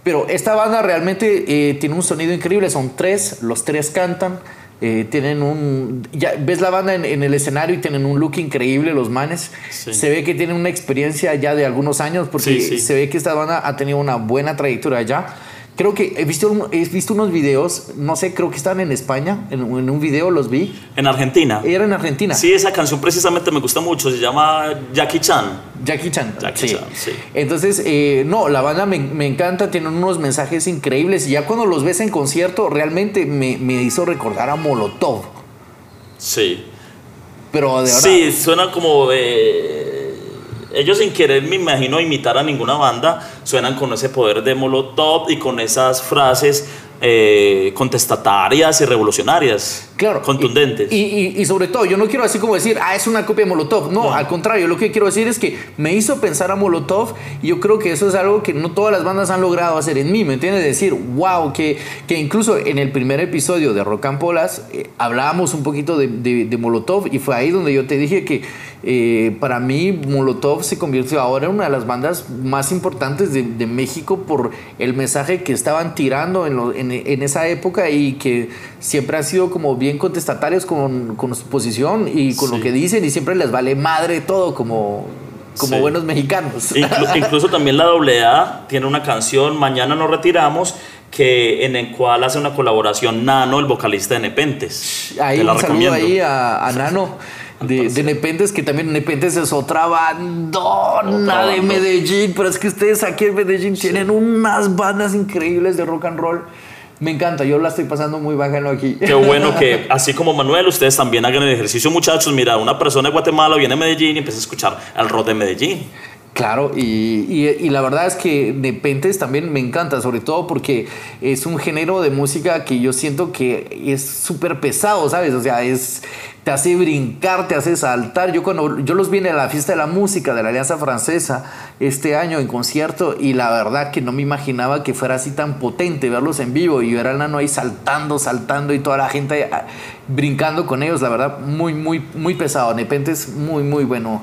Speaker 1: Pero esta banda realmente eh, tiene un sonido increíble, son tres, los tres cantan. Eh, tienen un. Ya ves la banda en, en el escenario y tienen un look increíble, los manes.
Speaker 2: Sí.
Speaker 1: Se ve que tienen una experiencia ya de algunos años, porque
Speaker 2: Sí, sí.
Speaker 1: se ve que esta banda ha tenido una buena trayectoria ya. Creo que he visto, he visto unos videos, no sé, creo que están en España, en, en un video los vi.
Speaker 2: En Argentina.
Speaker 1: Era en Argentina.
Speaker 2: Sí, esa canción precisamente me gusta mucho, se llama Jackie Chan.
Speaker 1: Jackie Chan.
Speaker 2: Jackie Chan, sí.
Speaker 1: Entonces, eh, no, la banda me, me encanta, tienen unos mensajes increíbles y ya cuando los ves en concierto, realmente me, me hizo recordar a Molotov.
Speaker 2: Sí.
Speaker 1: Pero de verdad.
Speaker 2: Sí, suena como de... Ellos sin querer, me imagino, imitar a ninguna banda, suenan con ese poder de Molotov y con esas frases eh, contestatarias y revolucionarias.
Speaker 1: Claro.
Speaker 2: Contundentes.
Speaker 1: Y, y- y sobre todo, yo no quiero así como decir, ah, es una copia de Molotov. No, al contrario, lo que quiero decir es que me hizo pensar a Molotov y yo creo que eso es algo que no todas las bandas han logrado hacer en mí, ¿me entiendes? Decir, wow, que, que incluso en el primer episodio de Rock and Polas eh, hablábamos un poquito de, de- de Molotov y fue ahí donde yo te dije que eh, para mí Molotov se convirtió ahora en una de las bandas más importantes de, de México por el mensaje que estaban tirando en, lo- en- en esa época y que siempre han sido como bien contestatarios con, con su posición y con
Speaker 2: Sí.
Speaker 1: lo que dicen y siempre les vale madre todo como, como
Speaker 2: Sí.
Speaker 1: buenos mexicanos.
Speaker 2: Inclu- [laughs] incluso también la AA tiene una canción, Mañana nos retiramos, que en el cual hace una colaboración Nano, el vocalista de Nepentes.
Speaker 1: Ahí
Speaker 2: Te la
Speaker 1: un saludo
Speaker 2: recomiendo.
Speaker 1: ahí a, a Nano de, de Nepentes, que también Nepentes es otra bandona de. Medellín, pero es que ustedes aquí en Medellín tienen unas bandas increíbles de rock and roll. Me encanta, yo la estoy pasando muy bacano aquí.
Speaker 2: Qué bueno que, [laughs] así como Manuel, ustedes también hagan el ejercicio, muchachos. Mira, una persona de Guatemala viene a Medellín y empieza a escuchar el rock de Medellín.
Speaker 1: Claro, y, y- la verdad es que Nepentes también me encanta, sobre todo porque es un género de música que yo siento que es súper pesado, ¿sabes? O sea, es, te hace brincar, te hace saltar. Yo cuando yo los vi en la fiesta de la música de la Alianza Francesa este año en concierto y la verdad que no me imaginaba que fuera así tan potente verlos en vivo y ver al nano ahí saltando, saltando y toda la gente ah, brincando con ellos, la verdad, muy, muy, muy pesado. Nepentes, muy, muy bueno.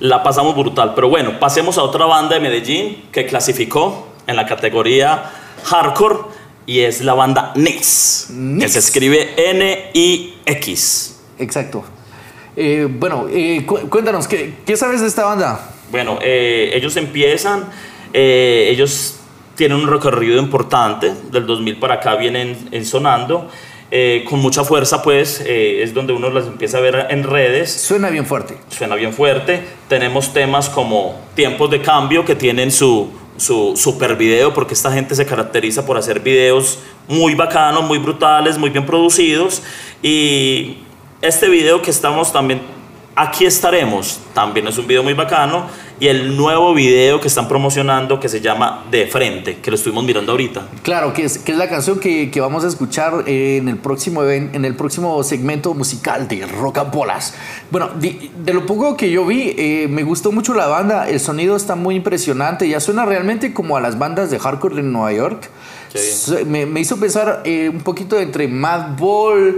Speaker 2: La pasamos brutal. Pero bueno, pasemos a otra banda de Medellín que clasificó en la categoría hardcore y es la banda Nix, que se escribe N-I-X.
Speaker 1: Exacto. Eh, bueno, eh, cu- cuéntanos, ¿qué, qué sabes de esta banda?
Speaker 2: Bueno, eh, ellos empiezan, ellos tienen un recorrido importante, del 2000 para acá vienen en sonando, eh, con mucha fuerza pues, eh, es donde uno las empieza a ver en redes,
Speaker 1: Suena bien fuerte.
Speaker 2: suena bien fuerte, tenemos temas como Tiempos de Cambio que tienen su, su super video, porque esta gente se caracteriza por hacer videos muy bacanos, muy brutales, muy bien producidos, y este video que estamos también Aquí estaremos, también es un video muy bacano. Y el nuevo video que están promocionando que se llama De Frente, que lo estuvimos mirando ahorita.
Speaker 1: Claro, que es, que es la canción que, que vamos a escuchar en el próximo even- en el próximo segmento musical de Rock and Bolas. Bueno, de, de lo poco que yo vi, eh, me gustó mucho la banda. El sonido está muy impresionante. Ya suena realmente como a las bandas de hardcore de Nueva York. Me, me hizo pensar eh, un poquito entre Madball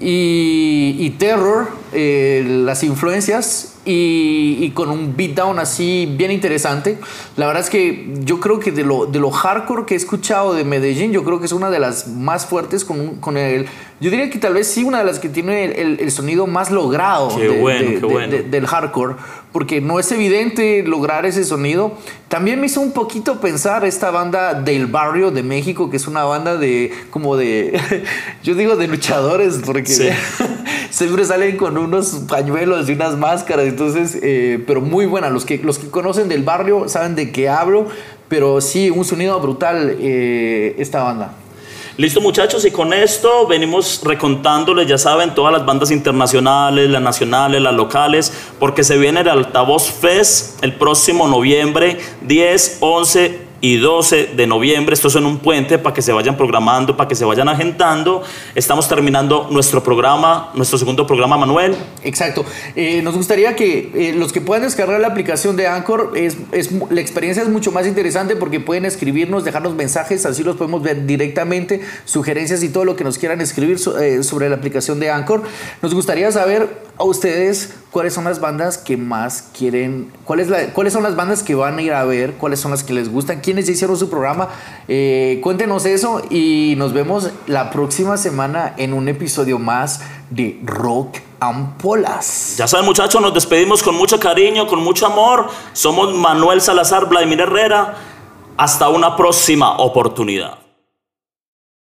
Speaker 1: y, Terror, eh, las influencias, y, con un beatdown así bien interesante. La verdad es que yo creo que de lo, de lo hardcore que he escuchado de Medellín, yo creo que es una de las más fuertes con, con el... Yo diría que tal vez sí una de las que tiene el, el- el sonido más logrado
Speaker 2: Qué
Speaker 1: de-
Speaker 2: bueno,
Speaker 1: de-
Speaker 2: qué
Speaker 1: de-
Speaker 2: bueno.
Speaker 1: de- del hardcore, porque no es evidente lograr ese sonido. También me hizo un poquito pensar esta banda del barrio de México, que es una banda de como de, [laughs] yo digo de luchadores, porque
Speaker 2: Sí. [laughs]
Speaker 1: siempre salen con unos pañuelos y unas máscaras, entonces, eh, pero muy buena. Los que, los que conocen del barrio saben de qué hablo, pero sí, un sonido brutal eh, esta banda.
Speaker 2: Listo muchachos, y con esto venimos recontándoles, ya saben, todas las bandas internacionales, las nacionales, las locales, porque se viene el Altavoz Fest el próximo noviembre 10, 11 y 12 de noviembre. Esto es en un puente para que se vayan programando, para que se vayan agentando. Estamos terminando nuestro programa, nuestro segundo programa, Manuel.
Speaker 1: Exacto. Eh, nos gustaría que eh, los que puedan descargar la aplicación de Anchor, es, es, la experiencia es mucho más interesante porque pueden escribirnos, dejarnos mensajes, así los podemos ver directamente, sugerencias y todo lo que nos quieran escribir eh, sobre la aplicación de Anchor. Nos gustaría saber a ustedes cuáles son las bandas que más quieren, cuáles, la- cuáles son las bandas que van a ir a ver, cuáles son las que les gustan, quiénes hicieron su programa. Eh, cuéntenos eso y nos vemos la próxima semana en un episodio más de Rock Ampolas.
Speaker 2: Ya saben muchachos, nos despedimos con mucho cariño, con mucho amor. Somos Manuel Salazar, Vladimir Herrera. Hasta una próxima oportunidad.